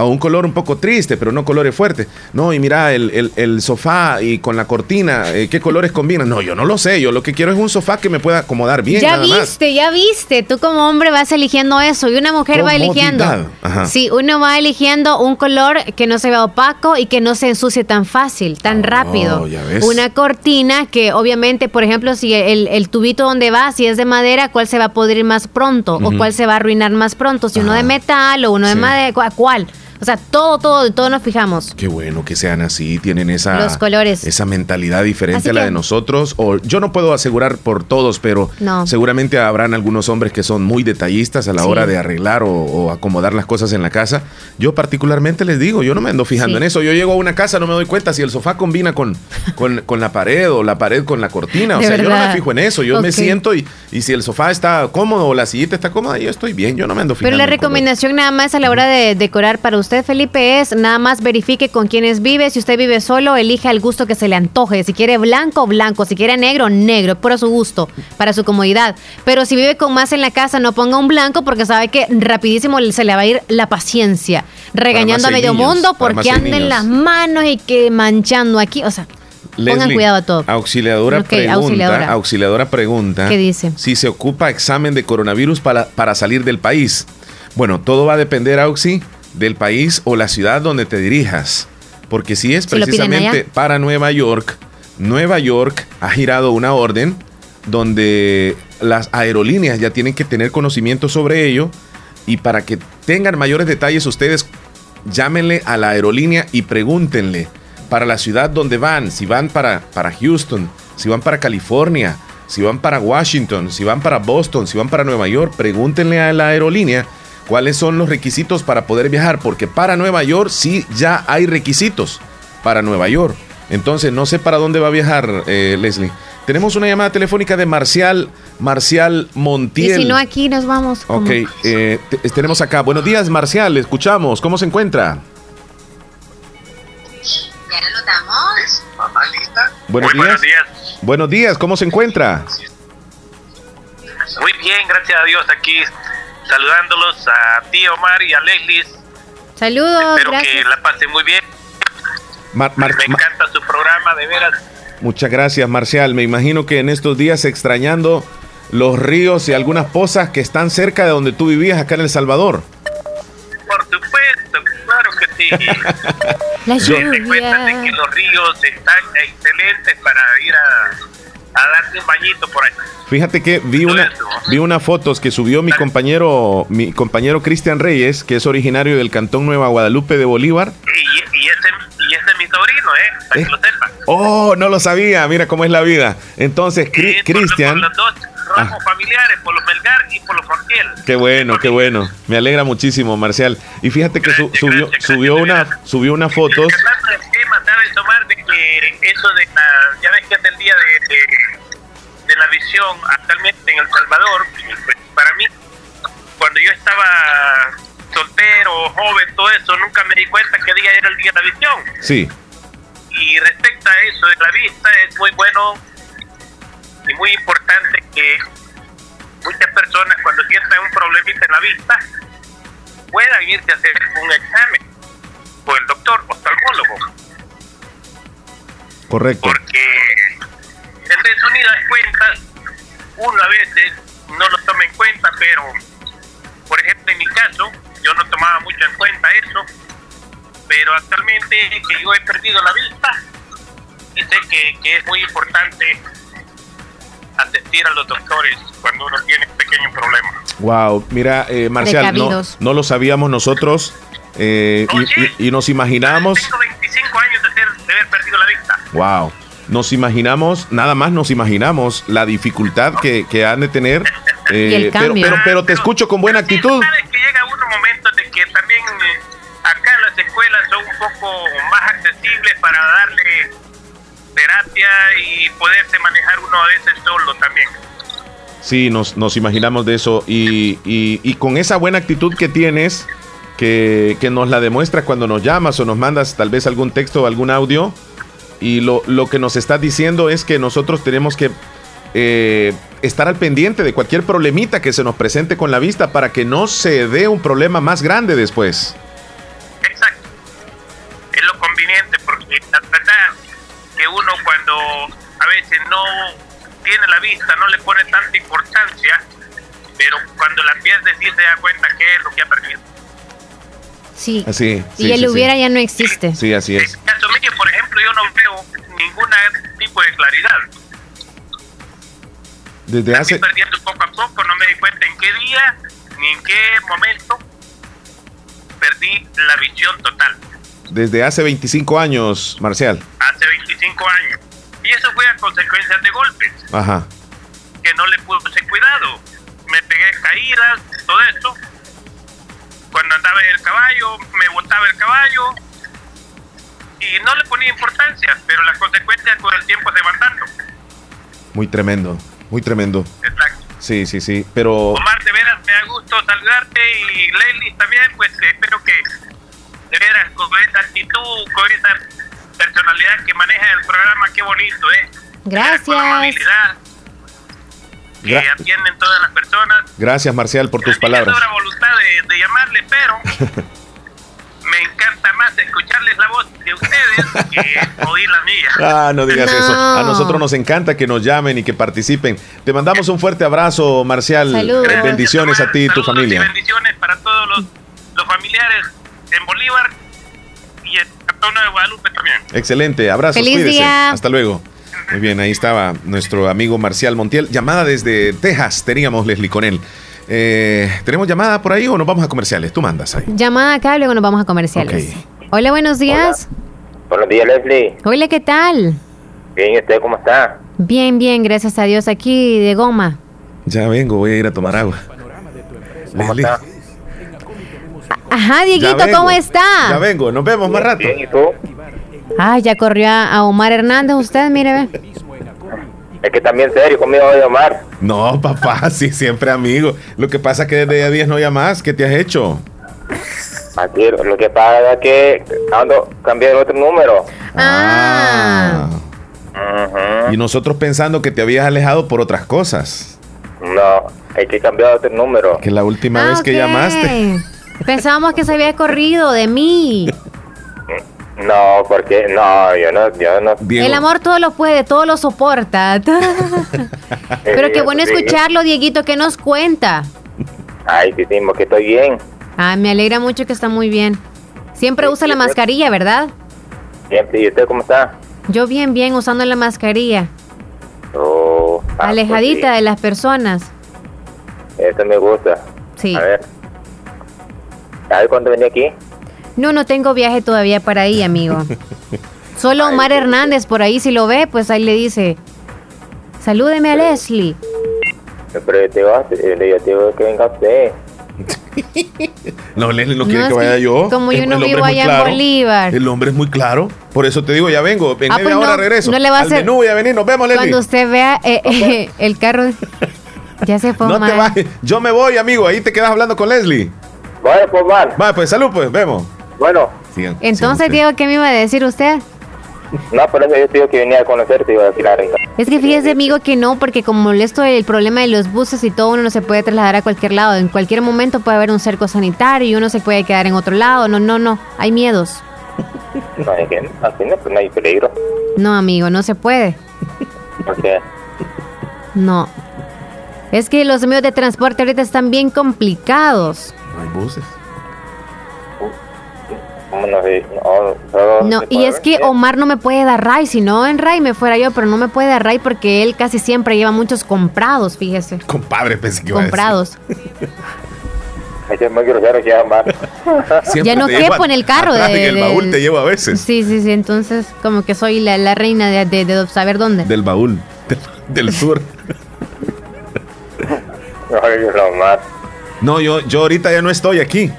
A un color un poco triste, pero no colores fuertes. No, y mira, el, el- el sofá y con la cortina, eh, ¿qué colores combinan? No, yo no lo sé. Yo lo que quiero es un sofá que me pueda acomodar bien. ya nada más. viste, ya viste. Tú como hombre vas eligiendo eso y una mujer va eligiendo. Ajá. Sí, uno va eligiendo un color que no se vea opaco y que no se ensucie tan fácil, tan rápido. Oh, ya ves. Una cortina que obviamente, por ejemplo, si el, el tubito donde va, si es de madera, ¿cuál se va a podrir más pronto? ¿O cuál se va a arruinar más pronto? Si uno de metal o uno de madera, ¿cu- ¿cuál? O sea, todo, todo, todo nos fijamos. Qué bueno que sean así, tienen esa, Los colores. esa mentalidad diferente Así a la que- de nosotros. O yo no puedo asegurar por todos, pero No. seguramente habrán algunos hombres que son muy detallistas a la Sí. hora de arreglar o, o acomodar las cosas en la casa. Yo particularmente les digo, yo no me ando fijando Sí. en eso. Yo llego a una casa, no me doy cuenta si el sofá combina con, (laughs) con, con la pared o la pared con la cortina. O De sea, yo no me fijo en eso. Yo me siento y, y si el sofá está cómodo o la sillita está cómoda, yo estoy bien. Yo no me ando fijando. Pero la recomendación nada más a la hora de decorar para usted, Felipe, es nada más verifique con quiénes vive. Si usted vive solo, elija el gusto que se le antoje. Si quiere blanco, blanco. Si quiere negro, negro. Por su gusto, para su comodidad. Pero si vive con más en la casa, no ponga un blanco porque sabe que rapidísimo se le va a ir la paciencia. Regañando a medio niños, mundo porque anden las manos y que manchando aquí. O sea, pongan cuidado a todo. Auxiliadora pregunta, auxiliadora. auxiliadora. pregunta. ¿Qué dice? Si se ocupa examen de coronavirus para, para salir del país. Bueno, todo va a depender, Auxi, del país o la ciudad donde te dirijas. Porque si es precisamente para Nueva York, Nueva York ha girado una orden donde las aerolíneas ya tienen que tener conocimiento sobre ello y para que tengan mayores detalles ustedes llámenle a la aerolínea y pregúntenle para la ciudad donde van, si van para, para Houston, si van para California, si van para Washington, si van para Boston, si van para Nueva York, pregúntenle a la aerolínea cuáles son los requisitos para poder viajar, porque para Nueva York sí ya hay requisitos para Nueva York. Entonces no sé para dónde va a viajar eh, Leslie. Tenemos una llamada telefónica de Marcial, Marcial Montiel. Y si no, aquí nos vamos. Ok, eh, tenemos acá. Buenos días, Marcial, escuchamos. ¿Cómo se encuentra? Ya lo damos. Mamá, ¿lista? Buenos, días. buenos días. Buenos días, ¿cómo se encuentra? Muy bien, gracias a Dios aquí saludándolos a ti Omar y a Leslie. Saludos. Espero que la pasen muy bien. Me encanta su programa, de veras. Muchas gracias, Marcial. Me imagino que en estos días extrañando los ríos y algunas pozas que están cerca de donde tú vivías acá en El Salvador. Por supuesto, claro que sí. (laughs) La lluvia. de que los ríos están excelentes para ir a, a darte un bañito por ahí. Fíjate que vi una, vi unas fotos que subió mi compañero, mi compañero Cristian Reyes, que es originario del Cantón Nueva Guadalupe de Bolívar. Y, y, ese, y ese es mi sobrino, ¿eh? Para que lo sepa. Oh, no lo sabía, mira cómo es la vida. Entonces, Cristian... Los dos ramos ah. familiares, por los Melgar y por los. Qué bueno, qué bueno. Me alegra muchísimo, Marcial. Y fíjate que subió, subió, una, subió una fotos... que eso de ya ves que es el día de de la visión actualmente en El Salvador, pues, para mí, cuando yo estaba soltero, joven, todo eso, nunca me di cuenta que día era el día de la visión. Sí. Y respecto a eso de la vista, es muy bueno y muy importante que muchas personas cuando sientan un problemita en la vista puedan irse a hacer un examen con el doctor oftalmólogo. Correcto. Porque en resumidas cuentas, uno a veces no lo toma en cuenta, pero por ejemplo en mi caso, yo no tomaba mucho en cuenta eso, pero actualmente que yo he perdido la vista, y sé que, es muy importante asistir a los doctores cuando uno tiene un pequeño problema. Wow, mira, eh, Marcial, no, no, lo sabíamos nosotros eh, y, nos imaginamos. Tengo 25 años de, ser, de haber perdido la vista. Wow nos imaginamos, nada más nos imaginamos la dificultad que, que han de tener. Eh, pero, pero, pero, te escucho con buena actitud. Sabes que llega unos momentos de que también eh, acá las escuelas son un poco más accesibles para darle terapia y poderse manejar uno a veces solo también. Sí, nos, nos imaginamos de eso y, y, y con esa buena actitud que tienes, que, que nos la demuestras cuando nos llamas o nos mandas tal vez algún texto o algún audio, y lo, lo que nos está diciendo es que nosotros tenemos que eh, estar al pendiente de cualquier problemita que se nos presente con la vista para que no se dé un problema más grande después. Exacto. Es lo conveniente porque la verdad que uno cuando a veces no tiene la vista no le pone tanta importancia, pero cuando la pierde sí se da cuenta que es lo que ha perdido. Sí. Así, y el hubiera ya no existe. Sí, así es. En caso mío, por ejemplo, yo no veo ningún tipo de claridad. Desde hace... Estoy perdiendo poco a poco, no me di cuenta en qué día ni en qué momento perdí la visión total. Desde hace 25 años, Marcial. Hace 25 años. Y eso fue a consecuencia de golpes. Ajá. Que no le puse cuidado. Me pegué caídas, todo esto cuando andaba en el caballo, me botaba el caballo y no le ponía importancia, pero las consecuencias con el tiempo se van dando. Muy tremendo, muy tremendo. Exacto. Sí, sí, sí, pero... Omar, de veras me da gusto saludarte y Leslie también, pues espero que de veras con esa actitud, con esa personalidad que maneja el programa, qué bonito, ¿eh? Gracias que atienden todas las personas. Gracias, Marcial, por tus palabras. Tengo voluntad de, llamarle, pero (laughs) me encanta más escucharles la voz de ustedes que (laughs) oír la mía. Ah, no digas (laughs) eso. A nosotros nos encanta que nos llamen y que participen. Te mandamos un fuerte abrazo, Marcial. Saludos. Bendiciones a ti y tu familia. bendiciones para todos los, los familiares en Bolívar y en Cantón de Guadalupe también. Excelente, abrazos, Feliz Día. Hasta luego. Muy bien, ahí estaba nuestro amigo Marcial Montiel. Llamada desde Texas, teníamos Leslie con él. Eh, ¿Tenemos llamada por ahí o nos vamos a comerciales? Tú mandas ahí. Llamada acá, luego nos vamos a comerciales. Hola, buenos días. Buenos días, Leslie. Hola, ¿qué tal? Bien, ¿y usted cómo está? Bien, bien, gracias a Dios. Aquí de goma. Ya vengo, voy a ir a tomar agua. Leslie, Ajá, Dieguito. ¿cómo está? ya vengo, nos vemos más rato. Ah, ya corrió a, a Omar Hernández usted, mire, ve. Es que también serio conmigo voy a llamar. No, papá, (laughs) sí, siempre amigo. Lo que pasa es que desde a 10 no llamas. ¿Qué te has hecho? Aquí lo que pasa es que ando cambié el otro número. Ah. Y nosotros pensando que te habías alejado por otras cosas. No, hay que cambiar otro número. Que la última vez que Ah, llamaste. Pensábamos que se había corrido de mí. No, porque no, yo no, yo no. El amor todo lo puede, todo lo soporta. (laughs) Pero qué bueno escucharlo, Dieguito, que nos cuenta. Ay, sí, sí, que estoy bien. Ah, me alegra mucho que está muy bien. Siempre usa la mascarilla, ¿verdad? Siempre, ¿y usted cómo está? Yo bien, bien, usando la mascarilla. Oh, ah, Alejadita de las personas. pues eso me gusta. Sí. A ver. ¿Sabes cuándo venía aquí? No, no tengo viaje todavía para ahí, amigo. (laughs) Solo Omar Hernández por ahí, si lo ve, pues ahí le dice, salúdeme a Leslie. Pero te digo, yo te digo que venga usted. (laughs) No, Leslie no quiere que vaya que yo. como yo El- no el vivo allá en. Bolívar. El hombre es muy claro. Por eso te digo, ya vengo. En Ah, media pues hora no, regreso. no le va a Al hacer- menú voy a venir. Nos vemos, Leslie. Cuando usted vea eh, (laughs) eh, el carro, ya se fue No Omar. te vayas. Yo me voy, amigo. Ahí te quedas hablando con Leslie. Vaya, pues, mal. Va, pues salud, pues. Vemos. Bueno. Sigan- Entonces, sigan Diego, ¿qué me iba a decir usted? No, por eso yo te digo que venía a conocerte y iba a decir ahorita. Es que fíjese, amigo, que no, porque como esto el problema de los buses y todo, uno no se puede trasladar a cualquier lado. En cualquier momento puede haber un cerco sanitario y uno se puede quedar en otro lado. No, no, no. Hay miedos. No, es que así no, pues no hay peligro. No, amigo, no se puede. Porque No. Es que los medios de transporte ahorita están bien complicados. No hay buses. ¿Cómo no y es que Omar no me puede dar ray. Si no, en ray me fuera yo, pero no me puede dar ray porque él casi siempre lleva muchos comprados, fíjese. Compadre, pensé que iba a decir. Comprados. (laughs) (laughs) Ya no te llevo quepo en el carro de- en el baúl te llevo a veces. Sí, sí, sí. Entonces, como que soy la, la reina de, de- de saber dónde. Del baúl. Del, del sur. (laughs) No, yo, yo ahorita ya no estoy aquí.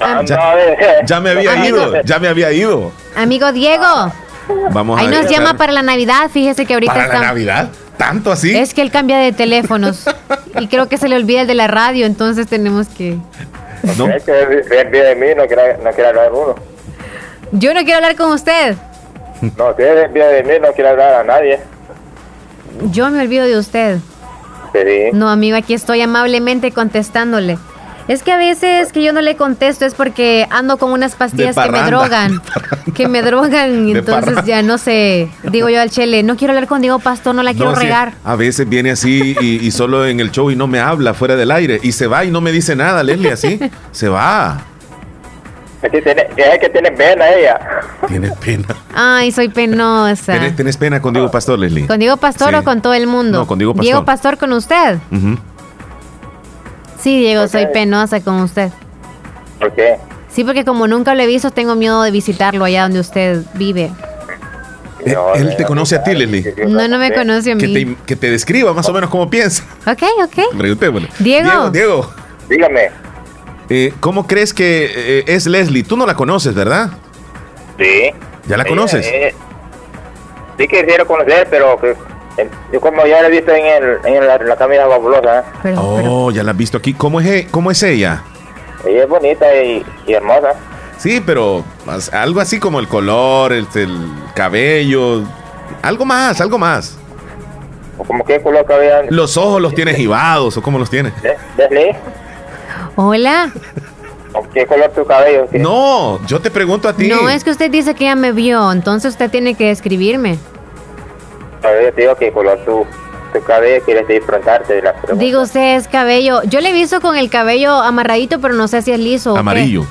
Ah, (laughs) Ya, me había Amigo. ido. Ya me había ido. Amigo Diego, Vamos ahí a nos llama para la Navidad. Fíjese que ahorita ¿Para la. Navidad? ¿Tanto así? Es que él cambia de teléfonos. y creo que se le olvida el de la radio, entonces tenemos que. No. Es que de mí, no quiere, no quiere hablar uno. Yo no quiero hablar con usted. No, si es bien de mí, no quiere hablar a nadie. Yo me olvido de usted. Sí. No, amigo, aquí estoy amablemente contestándole. Es que a veces que yo no le contesto es porque ando con unas pastillas que me drogan. Que me drogan y entonces parranda. ya no sé. Digo yo al Chele, no quiero hablar con Diego Pastor, no la quiero No, sí, regar. a veces viene así y, y solo en el show y no me habla fuera del aire. Y se va y no me dice nada, Leslie, así. (laughs) Se va. Es que tiene, tiene pena ella. Tienes pena. Ay, soy penosa. ¿Tienes, tienes pena con Diego Pastor, Leslie? ¿Con Diego Pastor Sí. o con todo el mundo? No, con Diego Pastor. Diego Pastor con usted. Ujú. Sí, Diego, soy penosa con usted. ¿Por qué? Sí, porque como nunca lo he visto, tengo miedo de visitarlo allá donde usted vive. Eh, Él te conoce a ti, Leslie. No, no me conoce a Que mí. te, que te describa más o menos cómo piensa. Ok, ok. Preguntémosle. Diego. Diego, Diego. Dígame. eh, ¿Cómo crees que eh, es Leslie? Tú no la conoces, ¿verdad? Sí. ¿Ya la Ella, conoces? eh, sí quisiera conocer, pero que, eh, yo como ya la he visto en, el, en la, la camisa fabulosa, ¿eh? oh, ya la has visto aquí. ¿Cómo es, e- cómo es ella? ella es bonita y, y hermosa. Sí, pero algo así como el color, el, el cabello. Algo más, algo más. ¿O como qué color cabello? Los ojos los tienes jibados o cómo los tienes. Leslie, Hola. ¿o qué color tu cabello? No, yo te pregunto a ti. No, es que usted dice que ya me vio, entonces usted tiene que describirme. Te digo qué color tu, tu cabello quieres preguntarte de la pregunta. Digo, usted es cabello. Yo le he visto con el cabello amarradito, pero no sé si es liso. o qué. Amarillo.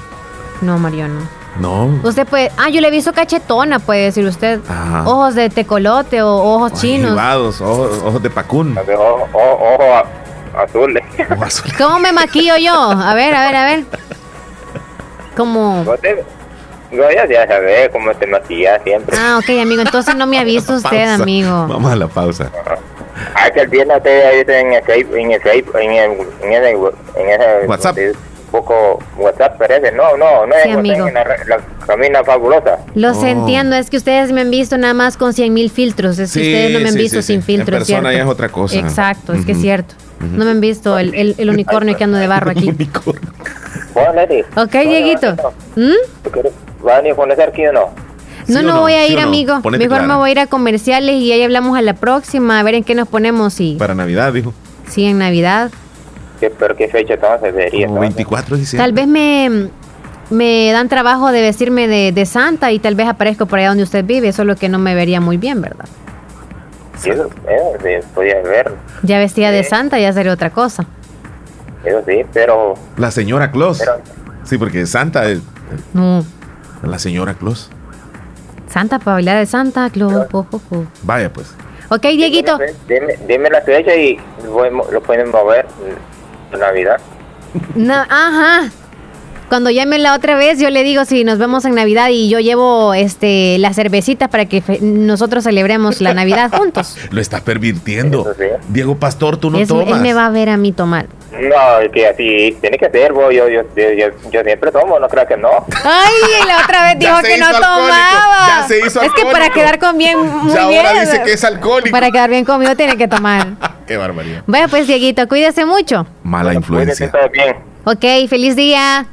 No, Mario, no. No. Usted puede. Ah, yo le he visto cachetona, puede decir usted. Ajá. Ojos de tecolote o ojos chinos. Jibados, ojos, ojos de pacún. Ojo, ojo, ojo azules. Ojos azules. ¿Cómo me maquillo yo? A ver, a ver, a ver. (laughs) Como. Yo ya, sabes cómo te maquilla siempre. Ah, ok, amigo. Entonces no me (laughs) ha visto usted, Pausa. amigo. Vamos a la pausa. Ah, que el viernes te ahí en el Facebook, en el en el, en el, en ese WhatsApp. poco WhatsApp parece, no, no, no Sí, es amigo. en la, la camina fabulosa. Los Oh. entiendo, es que ustedes me han visto nada más con 100 mil filtros. Es que Sí, ustedes no me han sí, visto sí, sí. sin filtros. En persona ¿cierto? ya es otra cosa. Exacto, es que es cierto. No me han visto el, el- el unicornio que ando de barro aquí. Bueno, Leti, Ok, Dieguito. ¿Mm? ¿Tú quieres- ¿vas a venir a conocer aquí o no? No, ¿Sí o no no? voy a ¿Sí ir, no? amigo. Ponete Mejor me voy a ir a comerciales y ahí hablamos a la próxima, a ver en qué nos ponemos y Para Navidad, dijo. sí, en Navidad. ¿Qué, pero qué fecha entonces sería? Como entonces? 24 de diciembre. Tal vez me, me dan trabajo de vestirme de, de Santa y tal vez aparezco por allá donde usted vive, solo que no me vería muy bien, ¿verdad? Sí, Eso, podía ver, Ya vestida de Santa ya sería otra cosa. eso sí, pero... La señora Claus. pero Sí, porque Santa es No, la señora Claus. Santa para bailar de Santa Claus. Vaya, pues. Ok, Dieguito. dime, dime la fecha y lo, lo pueden mover en Navidad. No, ajá. Cuando llame la otra vez, yo le digo si nos vemos en Navidad y yo llevo este la cervecita para que nosotros celebremos la Navidad juntos. (laughs) Lo estás pervirtiendo. Diego Pastor, tú no Es- tomas. él me va a ver a mí tomar. No, es que así tiene que ser, vos, yo, yo, yo, yo, yo siempre tomo, no creo que no. Ay, la otra vez (laughs) dijo que no alcohólico, tomaba. ya se hizo es que para quedar con bien, (laughs) muy Ya ahora bien. dice que es alcohólico. Para quedar bien conmigo tiene que tomar. Qué barbaridad. Vaya pues, Dieguito, cuídese mucho. Mala influencia. Todo bien. Ok, feliz día.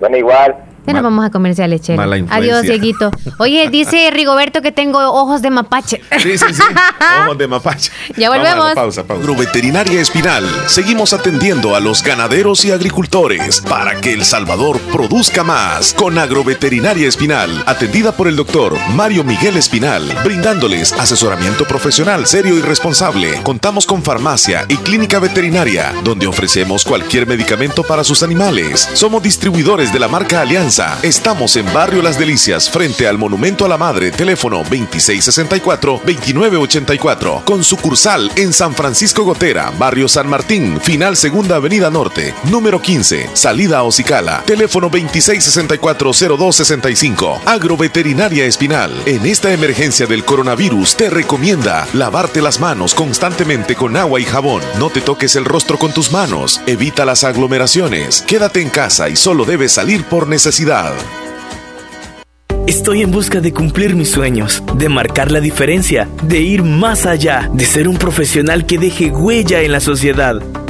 Bueno, igual. Ya nos vamos a comerciales, Chelo. Mala. Adiós, Dieguito. Oye, dice Rigoberto que tengo ojos de mapache. Sí, sí, sí. (laughs) Ojos de mapache. Ya volvemos. pausa, pausa. Agroveterinaria Espinal. Seguimos atendiendo a los ganaderos y agricultores para que El Salvador produzca más. Con Agroveterinaria Espinal, atendida por el doctor Mario Miguel Espinal, brindándoles asesoramiento profesional serio y responsable. Contamos con farmacia y clínica veterinaria, donde ofrecemos cualquier medicamento para sus animales. Somos distribuidores de la marca Alianza. Estamos en Barrio Las Delicias, frente al Monumento a la Madre, teléfono 2664-2984, con sucursal en San Francisco Gotera, Barrio San Martín, final Segunda Avenida Norte, número 15, salida a teléfono 2664-0265, Agroveterinaria Espinal. En esta emergencia del coronavirus te recomienda lavarte las manos constantemente con agua y jabón. No te toques el rostro con tus manos. Evita las aglomeraciones. Quédate en casa y solo debes salir por necesidad. Estoy en busca de cumplir mis sueños, de marcar la diferencia, de ir más allá, de ser un profesional que deje huella en la sociedad.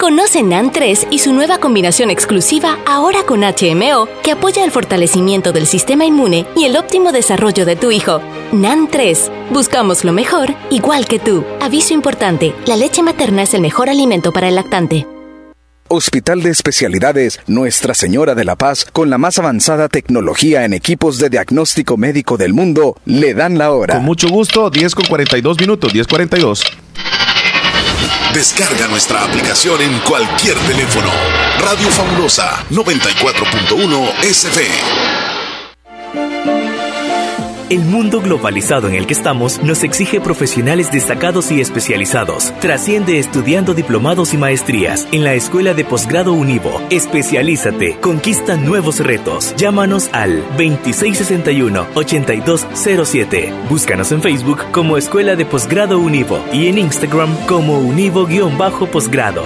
Conoce NAN 3 y su nueva combinación exclusiva ahora con HMO que apoya el fortalecimiento del sistema inmune y el óptimo desarrollo de tu hijo. NAN 3. Buscamos lo mejor, igual que tú. Aviso importante, la leche materna es el mejor alimento para el lactante. Hospital de Especialidades Nuestra Señora de la Paz, con la más avanzada tecnología en equipos de diagnóstico médico del mundo, le dan la hora. Con mucho gusto, 10 con 42 minutos, 10.42. Descarga nuestra aplicación en cualquier teléfono. Radio Fabulosa 94.1 SF. El mundo globalizado en el que estamos nos exige profesionales destacados y especializados. Trasciende estudiando diplomados y maestrías en la Escuela de Posgrado Univo. Especialízate, conquista nuevos retos. Llámanos al 2661-8207. Búscanos en Facebook como Escuela de Posgrado Univo y en Instagram como Univo-Posgrado.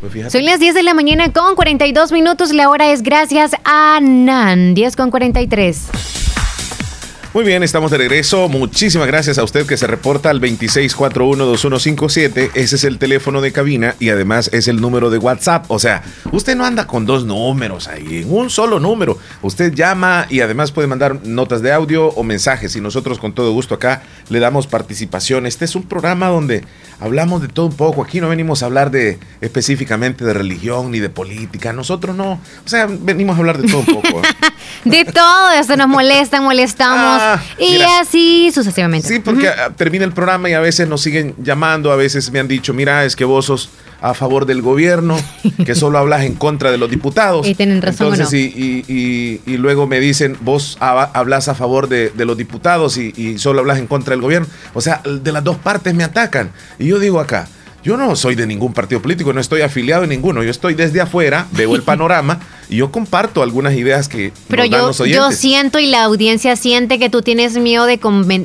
Pues Son las 10 de la mañana con 42 minutos. La hora es gracias a Nan. 10 con 43. Muy bien, estamos de regreso. Muchísimas gracias a usted que se reporta al 26412157. Ese es el teléfono de cabina y además es el número de WhatsApp. O sea, usted no anda con dos números ahí, en un solo número. Usted llama y además puede mandar notas de audio o mensajes y nosotros con todo gusto acá le damos participación. Este es un programa donde hablamos de todo un poco. Aquí no venimos a hablar de específicamente de religión ni de política. Nosotros no. O sea, venimos a hablar de todo un poco. (laughs) de todo, eso nos molesta, molestamos. Ah, y así sucesivamente. Sí, porque termina el programa y a veces nos siguen llamando, a veces me han dicho, mira, es que vos sos a favor del gobierno, (laughs) que solo hablas en contra de los diputados. Y tienen razón. Entonces, y, y, luego me dicen, vos hablas a favor de, los diputados y, solo hablas en contra del gobierno. O sea, de las dos partes me atacan. Y yo digo acá, yo no soy de ningún partido político, no estoy afiliado en ninguno. Yo estoy desde afuera, veo el (laughs) panorama y yo comparto algunas ideas que Pero yo, yo siento y la audiencia siente que tú tienes miedo de,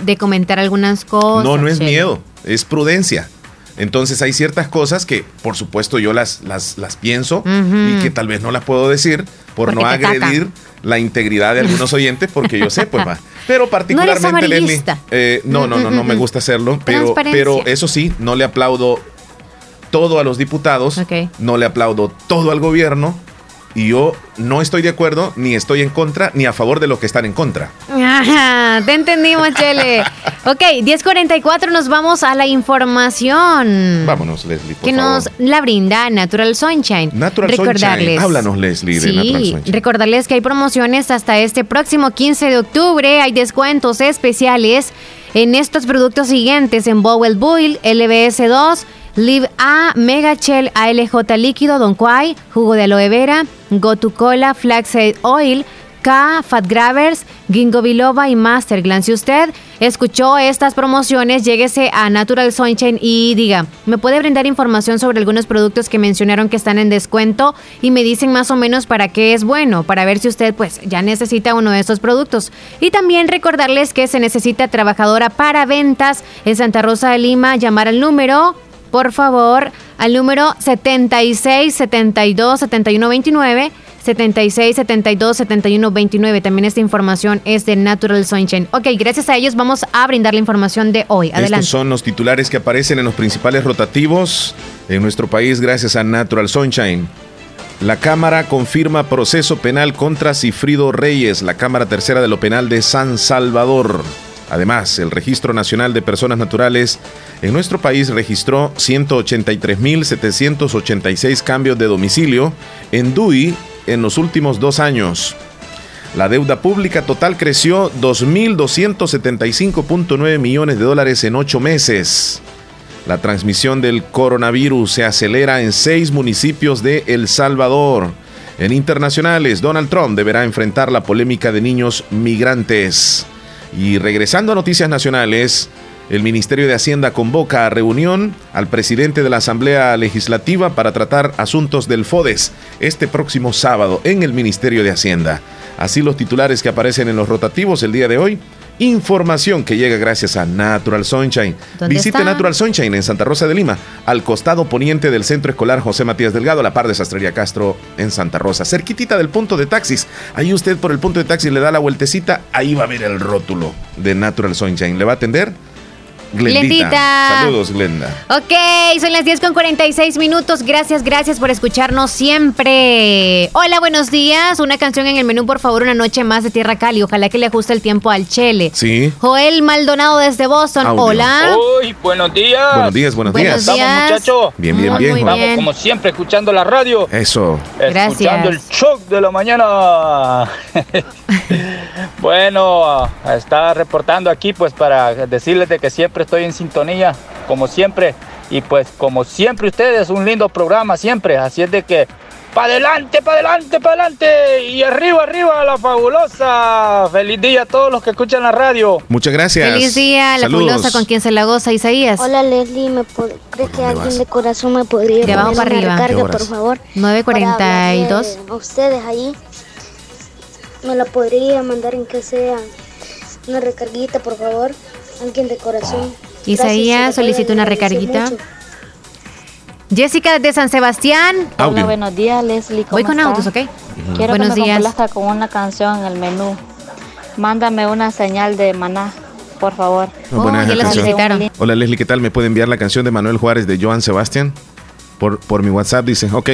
de comentar algunas cosas. No, no es miedo, es prudencia. Entonces hay ciertas cosas que, por supuesto, yo las, las, las pienso y que tal vez no las puedo decir por no agredir la integridad de algunos (laughs) oyentes, porque yo sé, pues va. Pero particularmente, no eh, no, no, no, no me gusta hacerlo, pero, pero eso sí, no le aplaudo todo a los diputados, no le aplaudo todo al gobierno y yo no estoy de acuerdo, ni estoy en contra, ni a favor de los que están en contra. Ajá, te entendimos, Chele. (laughs) ok, 10.44 nos vamos a la información. Vámonos, Leslie, Que nos la brinda Natural Sunshine. Natural Sunshine. Háblanos, Leslie, de Natural Sunshine. Recordarles que hay promociones hasta este próximo 15 de octubre. Hay descuentos especiales en estos productos siguientes en Bowel Boil, LBS2, Live A, Mega Shell ALJ líquido, Don Quai, jugo de aloe vera, Gotu Cola, Flaxseed Oil, K, Fat Grabbers, Ginkgo Biloba y Masterglan. Si usted escuchó estas promociones, lléguese a Natural Sunshine y diga, ¿me puede brindar información sobre algunos productos que mencionaron que están en descuento? Y me dicen más o menos para qué es bueno, para ver si usted pues ya necesita uno de estos productos. Y también recordarles que se necesita trabajadora para ventas en Santa Rosa de Lima, llamar al número por favor, al número 76 72 71 29. 76 72 71 29. También esta información es de Natural Sunshine. Ok, gracias a ellos vamos a brindar la información de hoy. Adelante. Estos son los titulares que aparecen en los principales rotativos en nuestro país gracias a Natural Sunshine. La Cámara confirma proceso penal contra Cifrido Reyes, la Cámara Tercera de lo Penal de San Salvador. Además, el Registro Nacional de Personas Naturales en nuestro país registró 183.786 cambios de domicilio en DUI en los últimos dos años. La deuda pública total creció 2.275.9 millones de dólares en ocho meses. La transmisión del coronavirus se acelera en seis municipios de El Salvador. En internacionales, Donald Trump deberá enfrentar la polémica de niños migrantes. Y regresando a noticias nacionales, el Ministerio de Hacienda convoca a reunión al presidente de la Asamblea Legislativa para tratar asuntos del FODES este próximo sábado en el Ministerio de Hacienda. Así los titulares que aparecen en los rotativos el día de hoy Información que llega gracias a Natural Sunshine. Visite Natural Sunshine en Santa Rosa de Lima, al costado poniente del Centro Escolar José Matías Delgado, a la par de Sastrería Castro en Santa Rosa, cerquitita del punto de taxis. Ahí usted por el punto de taxis le da la vueltecita, ahí va a ver el rótulo de Natural Sunshine. ¿Le va a atender? Glendita. Saludos, Glenda. Ok, son las 10 con 46 minutos. Gracias, gracias por escucharnos siempre. Hola, buenos días. Una canción en el menú, por favor, una noche más de Tierra Cali. Ojalá que le ajuste el tiempo al Chele. Sí. Joel Maldonado desde Boston. Hola. Uy, buenos días. Buenos días, buenos, días. ¿Cómo estamos, muchachos? Bien, bien, bien. Vamos, como siempre, escuchando la radio. Eso. Escuchando el shock de la mañana. (laughs) bueno, está reportando aquí, pues, para decirles de que siempre estoy en sintonía, como siempre. Y pues como siempre ustedes, un lindo programa siempre. Así es de que para adelante, para adelante, para adelante. Y arriba, arriba, la fabulosa. Feliz día a todos los que escuchan la radio. Muchas gracias. Feliz día, la fabulosa con quien se la goza, Isaías. Hola Leslie, ¿me ¿crees que alguien de corazón me podría De abajo para arriba. recarga, por favor? 942. A ustedes ahí. ¿Me la podría mandar en que sea una recarguita, por favor? Alguien de corazón. Isaías solicita una recarguita. Jessica de San Sebastián. Hola, buenos días, Leslie. ¿cómo Voy con autos, ¿ok? Quiero Buenos que me días. con una canción en el menú. Mándame una señal de maná, por favor. Buena ya la canción. solicitaron. Hola Leslie, ¿qué tal? ¿Me puede enviar la canción de Manuel Juárez de Joan Sebastián? Por, por mi WhatsApp dice, ok.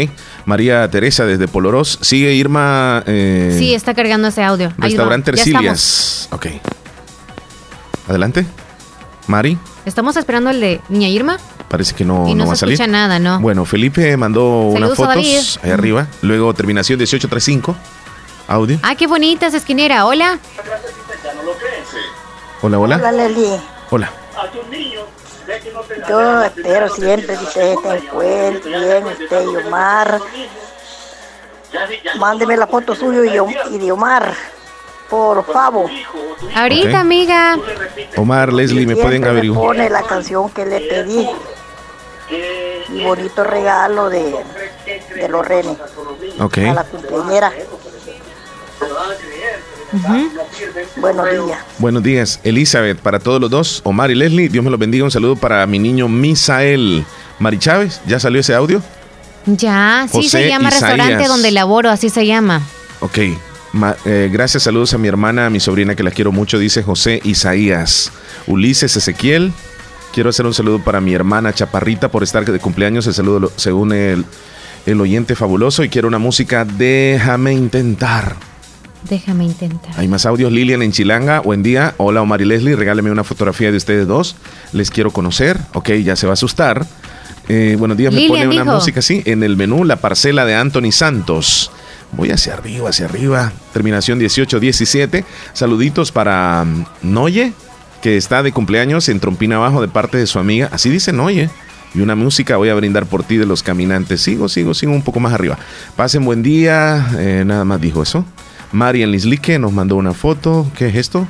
María Teresa desde Polorós. Sigue Irma. eh, Sí, está cargando ese audio. Restaurante no, ya estamos. Ercilias. Ok. Adelante. Mari, Estamos esperando el de Niña Irma parece que no, y no, no va a se salir. escucha nada, ¿no? Bueno, Felipe mandó unas Saludos fotos ahí arriba. Luego terminación 1835. Audio. Ah, qué bonita esa esquinera. Hola. Hola, hola. Hola, Leslie. Hola. Yo espero siempre que ustedes se encuentren bien, usted y Omar. Mándeme la foto suyo y de Omar, por favor. Ahorita, Ok. amiga. Omar, Leslie, ¿me pueden averiguar? pone la canción que le pedí. Mi bonito regalo de, de los renes Ok. a la cumpleañera. Buenos días. Buenos días, Elizabeth, para todos los dos, Omar y Leslie, Dios me los bendiga. Un saludo para mi niño Misael. Mari Chávez, ¿ya salió ese audio? Ya, sí José se llama Isaías. restaurante donde laboro, así se llama. Ok. Ma- eh, gracias, saludos a mi hermana, a mi sobrina que la quiero mucho, dice José Isaías. Ulises Ezequiel, quiero hacer un saludo para mi hermana Chaparrita por estar de cumpleaños. El saludo según el, el oyente fabuloso y quiero una música, déjame intentar. Déjame intentar. Hay más audios. Lilian en Chilanga. Buen día. Hola Omar y Leslie. Regáleme una fotografía de ustedes dos. Les quiero conocer. Ok, ya se va a asustar. Eh, buenos días. Me Lilian pone una dijo. música así. En el menú, la parcela de Anthony Santos. Voy hacia arriba, hacia arriba. Terminación 18-17. Saluditos para mm, Noye, que está de cumpleaños en Trompina Abajo de parte de su amiga. Así dice Noye. Y una música voy a brindar por ti de los caminantes. Sigo, sigo, sigo un poco más arriba. Pasen buen día. Eh, nada más dijo eso. Marian Lislique nos mandó una foto. ¿Qué es esto?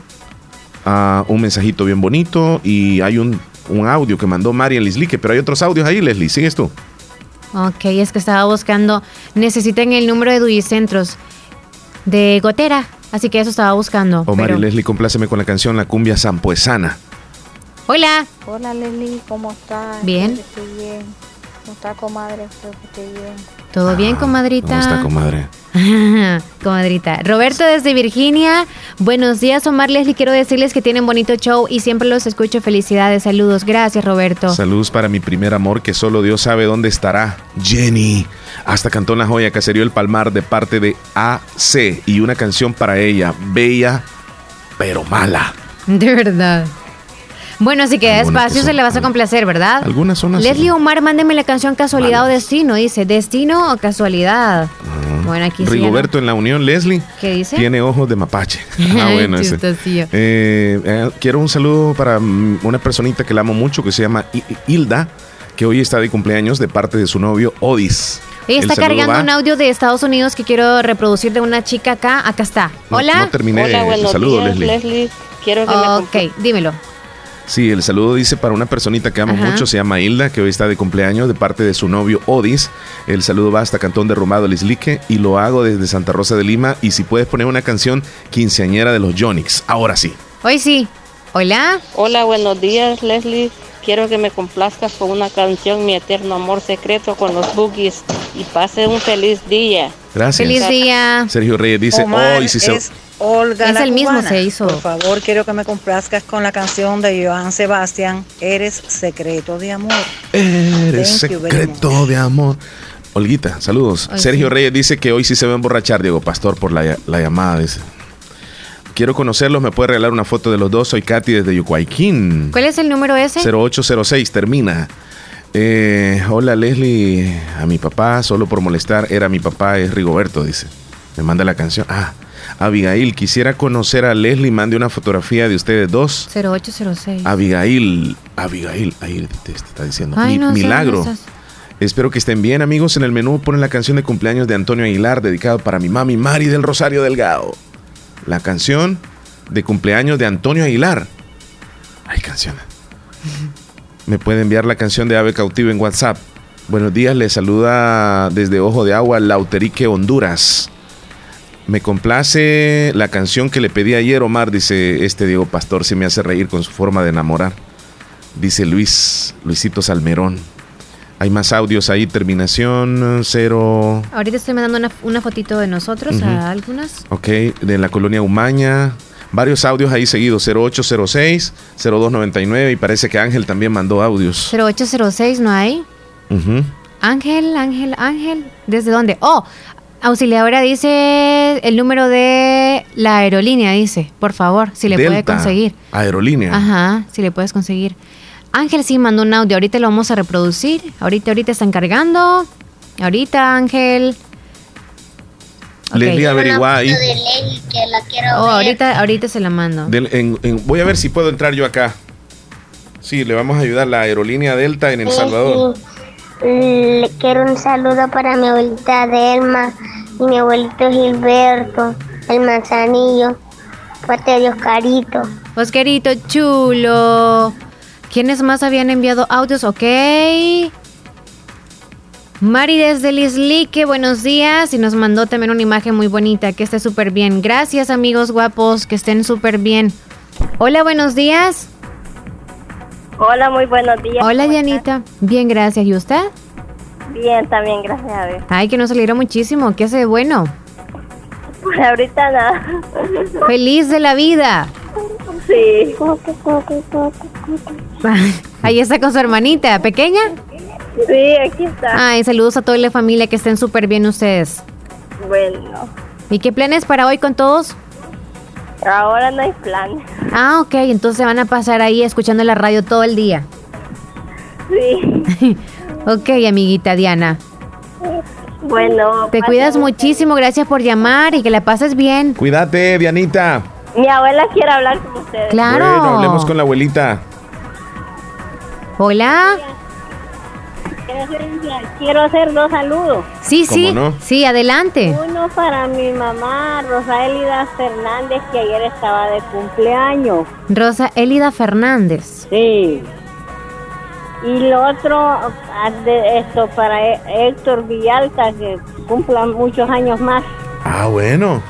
Ah, un mensajito bien bonito. Y hay un, un audio que mandó Marian Lislique. Pero hay otros audios ahí, Leslie. ¿Sigues tú? Ok, es que estaba buscando. Necesitan el número de Duycentros de Gotera. Así que eso estaba buscando. Omar pero- y Leslie, compláceme con la canción La Cumbia Sampuesana. Hola. Hola, Leslie, ¿cómo estás? Bien. Esté bien. ¿Cómo está, comadre? Espero que esté bien. ¿Todo bien, comadrita? ¿Cómo está, comadre? (laughs) Comadrita. Roberto desde Virginia. Buenos días, Omar Leslie. Quiero decirles que tienen bonito show y siempre los escucho. Felicidades, saludos. Gracias, Roberto. Saludos para mi primer amor, que solo Dios sabe dónde estará. Jenny. Hasta cantó en la joya Caserío El Palmar de parte de AC. Y una canción para ella, bella, pero mala. De verdad. Bueno, así que Algunas despacio que se le vas a complacer, ¿verdad? Algunas son así. Leslie Omar, mándeme la canción Casualidad o Destino. Dice, ¿destino o casualidad? Bueno, aquí sí. ya no- Rigoberto en la unión, Leslie. ¿Qué dice? Tiene ojos de mapache. (laughs) Ah, bueno, ese. Eh, eh, quiero un saludo para mm, una personita que la amo mucho que se llama Hilda, que hoy está de cumpleaños de parte de su novio Odis. Ella El está cargando va- un audio de Estados Unidos que quiero reproducir de una chica acá. Acá está. No- Hola. no terminé Hola, el buenos saludo, días, Leslie. Leslie. Quiero que me Ok, dímelo. Sí, el saludo dice para una personita que amo Ajá. mucho, se llama Hilda, que hoy está de cumpleaños de parte de su novio Odis. El saludo va hasta Cantón Derrumbado Lislique y lo hago desde Santa Rosa de Lima. Y si puedes poner una canción quinceañera de los Jonix, ahora sí. Hoy sí. Hola. Hola, buenos días, Leslie. Quiero que me complazcas con una canción, Mi Eterno Amor Secreto, con los Boogies. Y pase un feliz día. Gracias. Feliz día. Sergio Reyes dice, Omar, hoy sí se... es Olga Es la el mismo, se hizo. Por favor, quiero que me complazcas con la canción de Joan Sebastián, Eres secreto de amor. Eres Thank you very secreto de amor. Olguita, saludos. Ay, Sergio sí. Reyes dice que hoy sí se va a emborrachar, Diego Pastor, por la, la llamada. Dice. Quiero conocerlos, me puede regalar una foto de los dos. Soy Katy desde Yucuayquín. ¿Cuál es el número ese? 0806 termina. Eh, hola Leslie, a mi papá, solo por molestar, era mi papá, es Rigoberto, dice. Me manda la canción. Ah, Abigail, quisiera conocer a Leslie, mande una fotografía de ustedes dos. 0806. Abigail, Abigail, ahí te, está diciendo. Ay, Mi- no sé milagro. Espero que estén bien, amigos. En el menú ponen la canción de cumpleaños de Antonio Aguilar, dedicado para mi mami Mari del Rosario Delgado. La canción de cumpleaños de Antonio Aguilar. Hay canciones. (laughs) Me puede enviar la canción de Ave Cautivo en WhatsApp. Buenos días, le saluda desde Ojo de Agua, Lauterique, Honduras. Me complace la canción que le pedí ayer, Omar, dice este Diego Pastor, se me hace reír con su forma de enamorar. Dice Luis, Luisito Salmerón. Hay más audios ahí, terminación cero. Ahorita estoy mandando una, una fotito de nosotros a algunas. Ok, de la colonia Umaña. Varios audios ahí seguidos, 0806, 0299 y parece que Ángel también mandó audios. 0806, ¿no hay? Ángel, Ángel, Ángel. ¿Desde dónde? Oh, auxiliadora dice el número de la aerolínea, dice. Por favor, si le puede Delta conseguir. Aerolínea. Ajá, si le puedes conseguir. Ángel sí mandó un audio, ahorita lo vamos a reproducir. Ahorita, ahorita están cargando. Ahorita, Ángel. Ok. Leslie averigua ahí. que la quiero Oh, ver. ahorita, ahorita se la mando. Del- en- en- voy a ver si puedo entrar yo acá. Sí, le vamos a ayudar la aerolínea Delta en El Salvador. Eh, Le quiero un saludo para mi abuelita Delma y mi abuelito Gilberto, el manzanillo, parte de Oscarito. Oscarito chulo. ¿Quiénes más habían enviado audios? Ok. Mari desde Lislique, buenos días. Y nos mandó también una imagen muy bonita, que esté súper bien. Gracias amigos guapos, que estén súper bien. Hola, buenos días. Hola, muy buenos días. Hola, ¿cómo Dianita. Bien, gracias. ¿Y usted? estás? Bien, también, gracias a Dios. Ay, que nos alegra muchísimo. ¿Qué hace de bueno? Por ahorita nada. Feliz de la vida. Sí. (laughs) Ahí está con su hermanita, pequeña. Sí, aquí está. Ay, saludos a toda la familia, que estén súper bien ustedes. Bueno, ¿Y qué planes para hoy con todos? ahora no hay plan. Ah, ok, entonces van a pasar ahí escuchando la radio todo el día. Sí. (laughs) ok, amiguita Diana. Bueno, Te cuidas muchísimo, gracias por llamar y que la pases bien. Cuídate, Dianita. mi abuela quiere hablar con ustedes. Claro. Bueno, hablemos con la abuelita. Hola. Quiero hacer, dos saludos. Sí, ¿Cómo sí, no? sí, adelante. Uno para mi mamá, Rosalida Fernández, que ayer estaba de cumpleaños. Rosa Elida Fernández. Sí. Y lo otro, ah, de esto para Hé- Héctor Villalta, que cumpla muchos años más. Ah, bueno.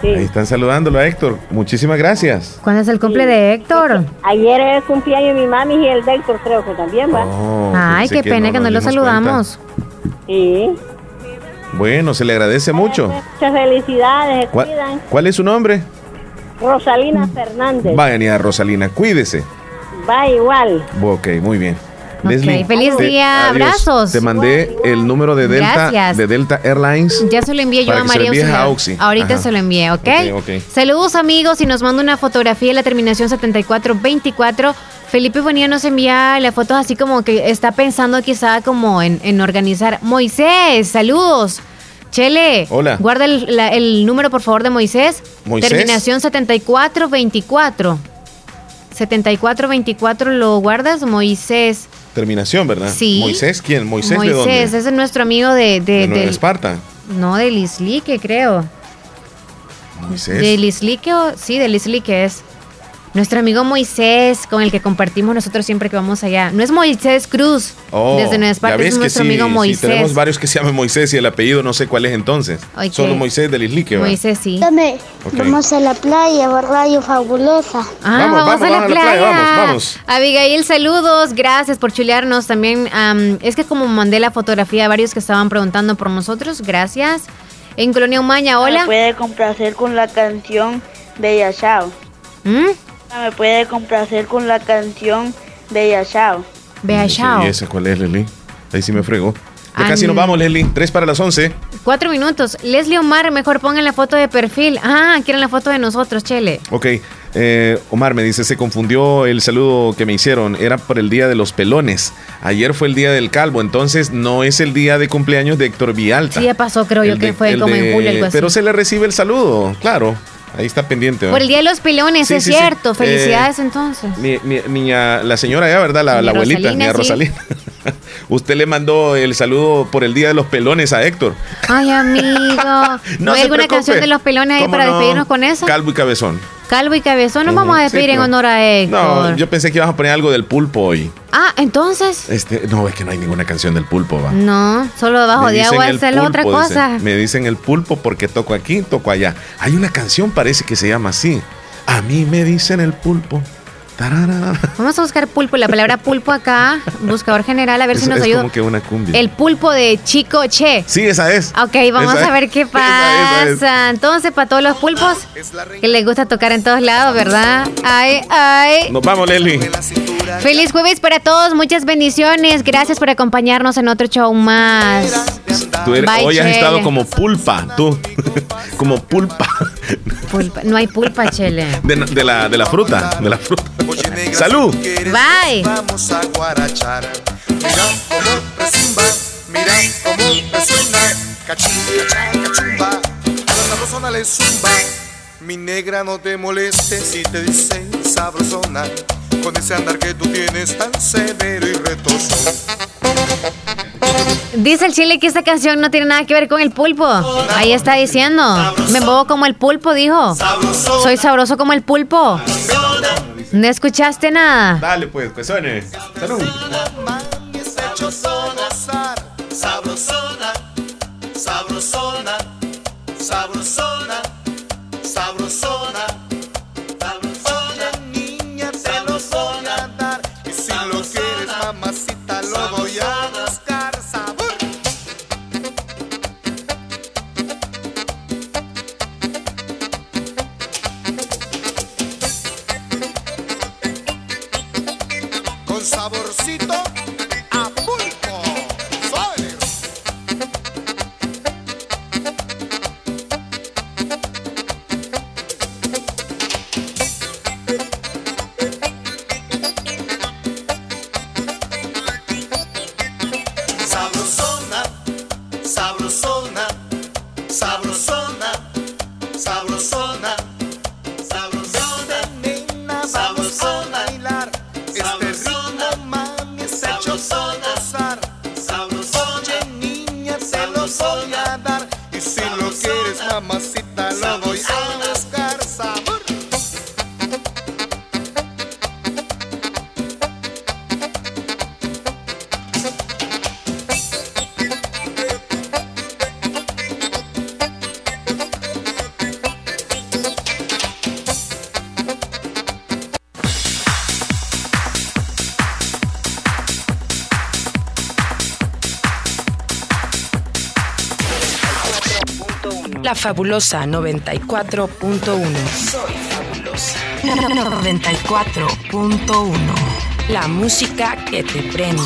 Sí. Ahí están saludándolo a Héctor. Muchísimas gracias. ¿Cuándo es el cumple de Héctor? Ayer es el cumpleaños de mi mami y el de Héctor creo que también va. Oh, Ay, qué pena que no, lo saludamos. Sí. Bueno, se le agradece mucho. Muchas felicidades, ¿Cuál, cuidan. cuál es su nombre? Rosalina Fernández. Vaya, niña Rosalina, cuídese. Va igual. Ok, muy bien. Leslie, feliz te- día, adiós. abrazos. Te mandé el número de Delta, Gracias. de Delta Airlines. Ya se lo envié yo a se María envíes a. Auxi. Ahorita Ajá. se lo envié, ¿ok? Ok, ok. Saludos amigos y nos manda una fotografía de la terminación 7424. Felipe Bonilla nos envía las fotos así como que está pensando quizá como en, en organizar. Moisés, saludos. Chele, Hola. guarda el, la- el número por favor de Moisés. ¿Moisés? Terminación 7424. 7424 lo guardas, Moisés. Terminación, ¿verdad? Sí. Moisés, ¿quién? Moisés, Moisés, de dónde? ese es nuestro amigo de, de, de Nueva del- Esparta. no, de Lislique, creo. Moisés. De Lislique, o- sí, de Lislique es. Nuestro amigo Moisés, con el que compartimos nosotros siempre que vamos allá. No es Moisés Cruz, Oh, desde Nueva ya Esparta, ves es que nuestro sí, amigo sí, Moisés. tenemos varios que se llaman Moisés y el apellido no sé cuál es entonces. Ok. Solo Moisés del Islique, ¿va? Moisés, sí. Vamos a la playa, radio fabulosa. Ah, Vamos, vamos, vamos, a la vamos a la playa. playa, vamos, vamos. Abigail, saludos. Gracias por chulearnos también. am, es que como mandé la fotografía a varios que estaban preguntando por nosotros, gracias. En Colonia Umaña, hola. Me puede complacer con la canción Bella Chao. ¿Mm? Me puede complacer con la canción Bella Chao. Bella Chao. ¿Y esa cuál es, Leslie? Ahí sí me fregó. Ya casi nos no. vamos, Leslie. Tres para las once. Cuatro minutos. Leslie Omar, mejor pongan la foto de perfil. Ah, quieren la foto de nosotros, Chele. Ok. eh, Omar me dice, se confundió el saludo que me hicieron. Era por el día de los pelones. Ayer fue el día del calvo, entonces no es el día de cumpleaños de Héctor Villalta. Sí, ya pasó, creo yo que fue como de- en julio, algo así. Pero se le recibe el saludo, claro. Ahí está pendiente. ¿verdad? Por el Día de los Pelones, Sí, es sí, sí. cierto. Felicidades Eh, entonces. Mi, mi- miña- la señora ya, ¿verdad? La, abuelita, Rosalina. Rosalina. (laughs) Usted le mandó el saludo por el Día de los Pelones a Héctor. Ay, amigo. (laughs) ¿No, hay alguna preocupe. canción de los pelones ahí ¿Cómo para no? despedirnos con eso? Calvo y cabezón. Calvo y Cabezón, nos vamos a despedir Sí, en honor a Héctor. No, yo pensé que ibas a poner algo del pulpo hoy. Ah, entonces. Este, no, es que no hay ninguna canción del pulpo, va. No, solo debajo Me de agua es la otra dice. cosa. Me dicen el pulpo porque toco aquí, toco allá. Hay una canción, parece que se llama así. A mí me dicen el pulpo. Vamos a buscar pulpo, la palabra pulpo acá, buscador general, a ver Es, si nos es ayuda. como que una cumbia. El pulpo de Chico Che. Sí, esa es. Ok, vamos Esa a ver qué pasa. (laughs) esa es. Entonces, para todos los pulpos que les gusta tocar en todos lados, ¿verdad? Ay, ay. Nos vamos, Leslie. Feliz jueves para todos, muchas bendiciones. Gracias por acompañarnos en otro show más. Tú eres- Bye, hoy has Chele. estado como pulpa, tú. (laughs) como pulpa Pulpa- No hay pulpa, Chele. de, de la, de la fruta. De la fruta. Salud. Bye. Vamos a guarachar. Mira cómo resimba, mira cómo resuena. Cachín, cachán, cachumba. A la sabrosona le zumba. Mi negra no te moleste si te dicen sabrosona. Con ese andar que tú tienes tan severo y retoso. Dice el chile que esta canción no tiene nada que ver con el pulpo. Ahí está diciendo. Me muevo como el pulpo, dijo. Soy sabroso como el pulpo. ¿No escuchaste nada? Dale, pues, que suene. Salud. Sabrosona, sabrosona, sabrosona. Fabulosa 94.1. Soy fabulosa. 94.1. La música que te prende.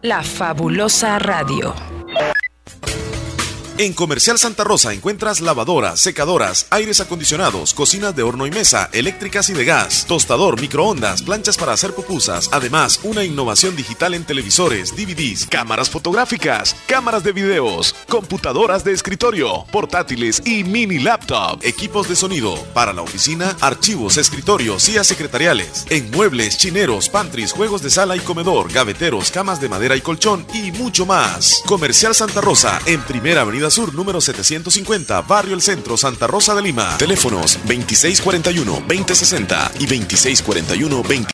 La fabulosa radio. En Comercial Santa Rosa encuentras lavadoras, secadoras, aires acondicionados, cocinas de horno y mesa, eléctricas y de gas, tostador, microondas, planchas para hacer pupusas. Además, una innovación digital en televisores, DVDs, cámaras fotográficas, cámaras de videos, computadoras de escritorio, portátiles y mini laptop, equipos de sonido para la oficina, archivos, escritorios, sillas secretariales, en muebles, chineros, pantries, juegos de sala y comedor, gaveteros, camas de madera y colchón y mucho más. Comercial Santa Rosa en Primera Avenida Sur número 750, Barrio El Centro, Santa Rosa de Lima. Teléfonos 2641-2060 y 2641-20.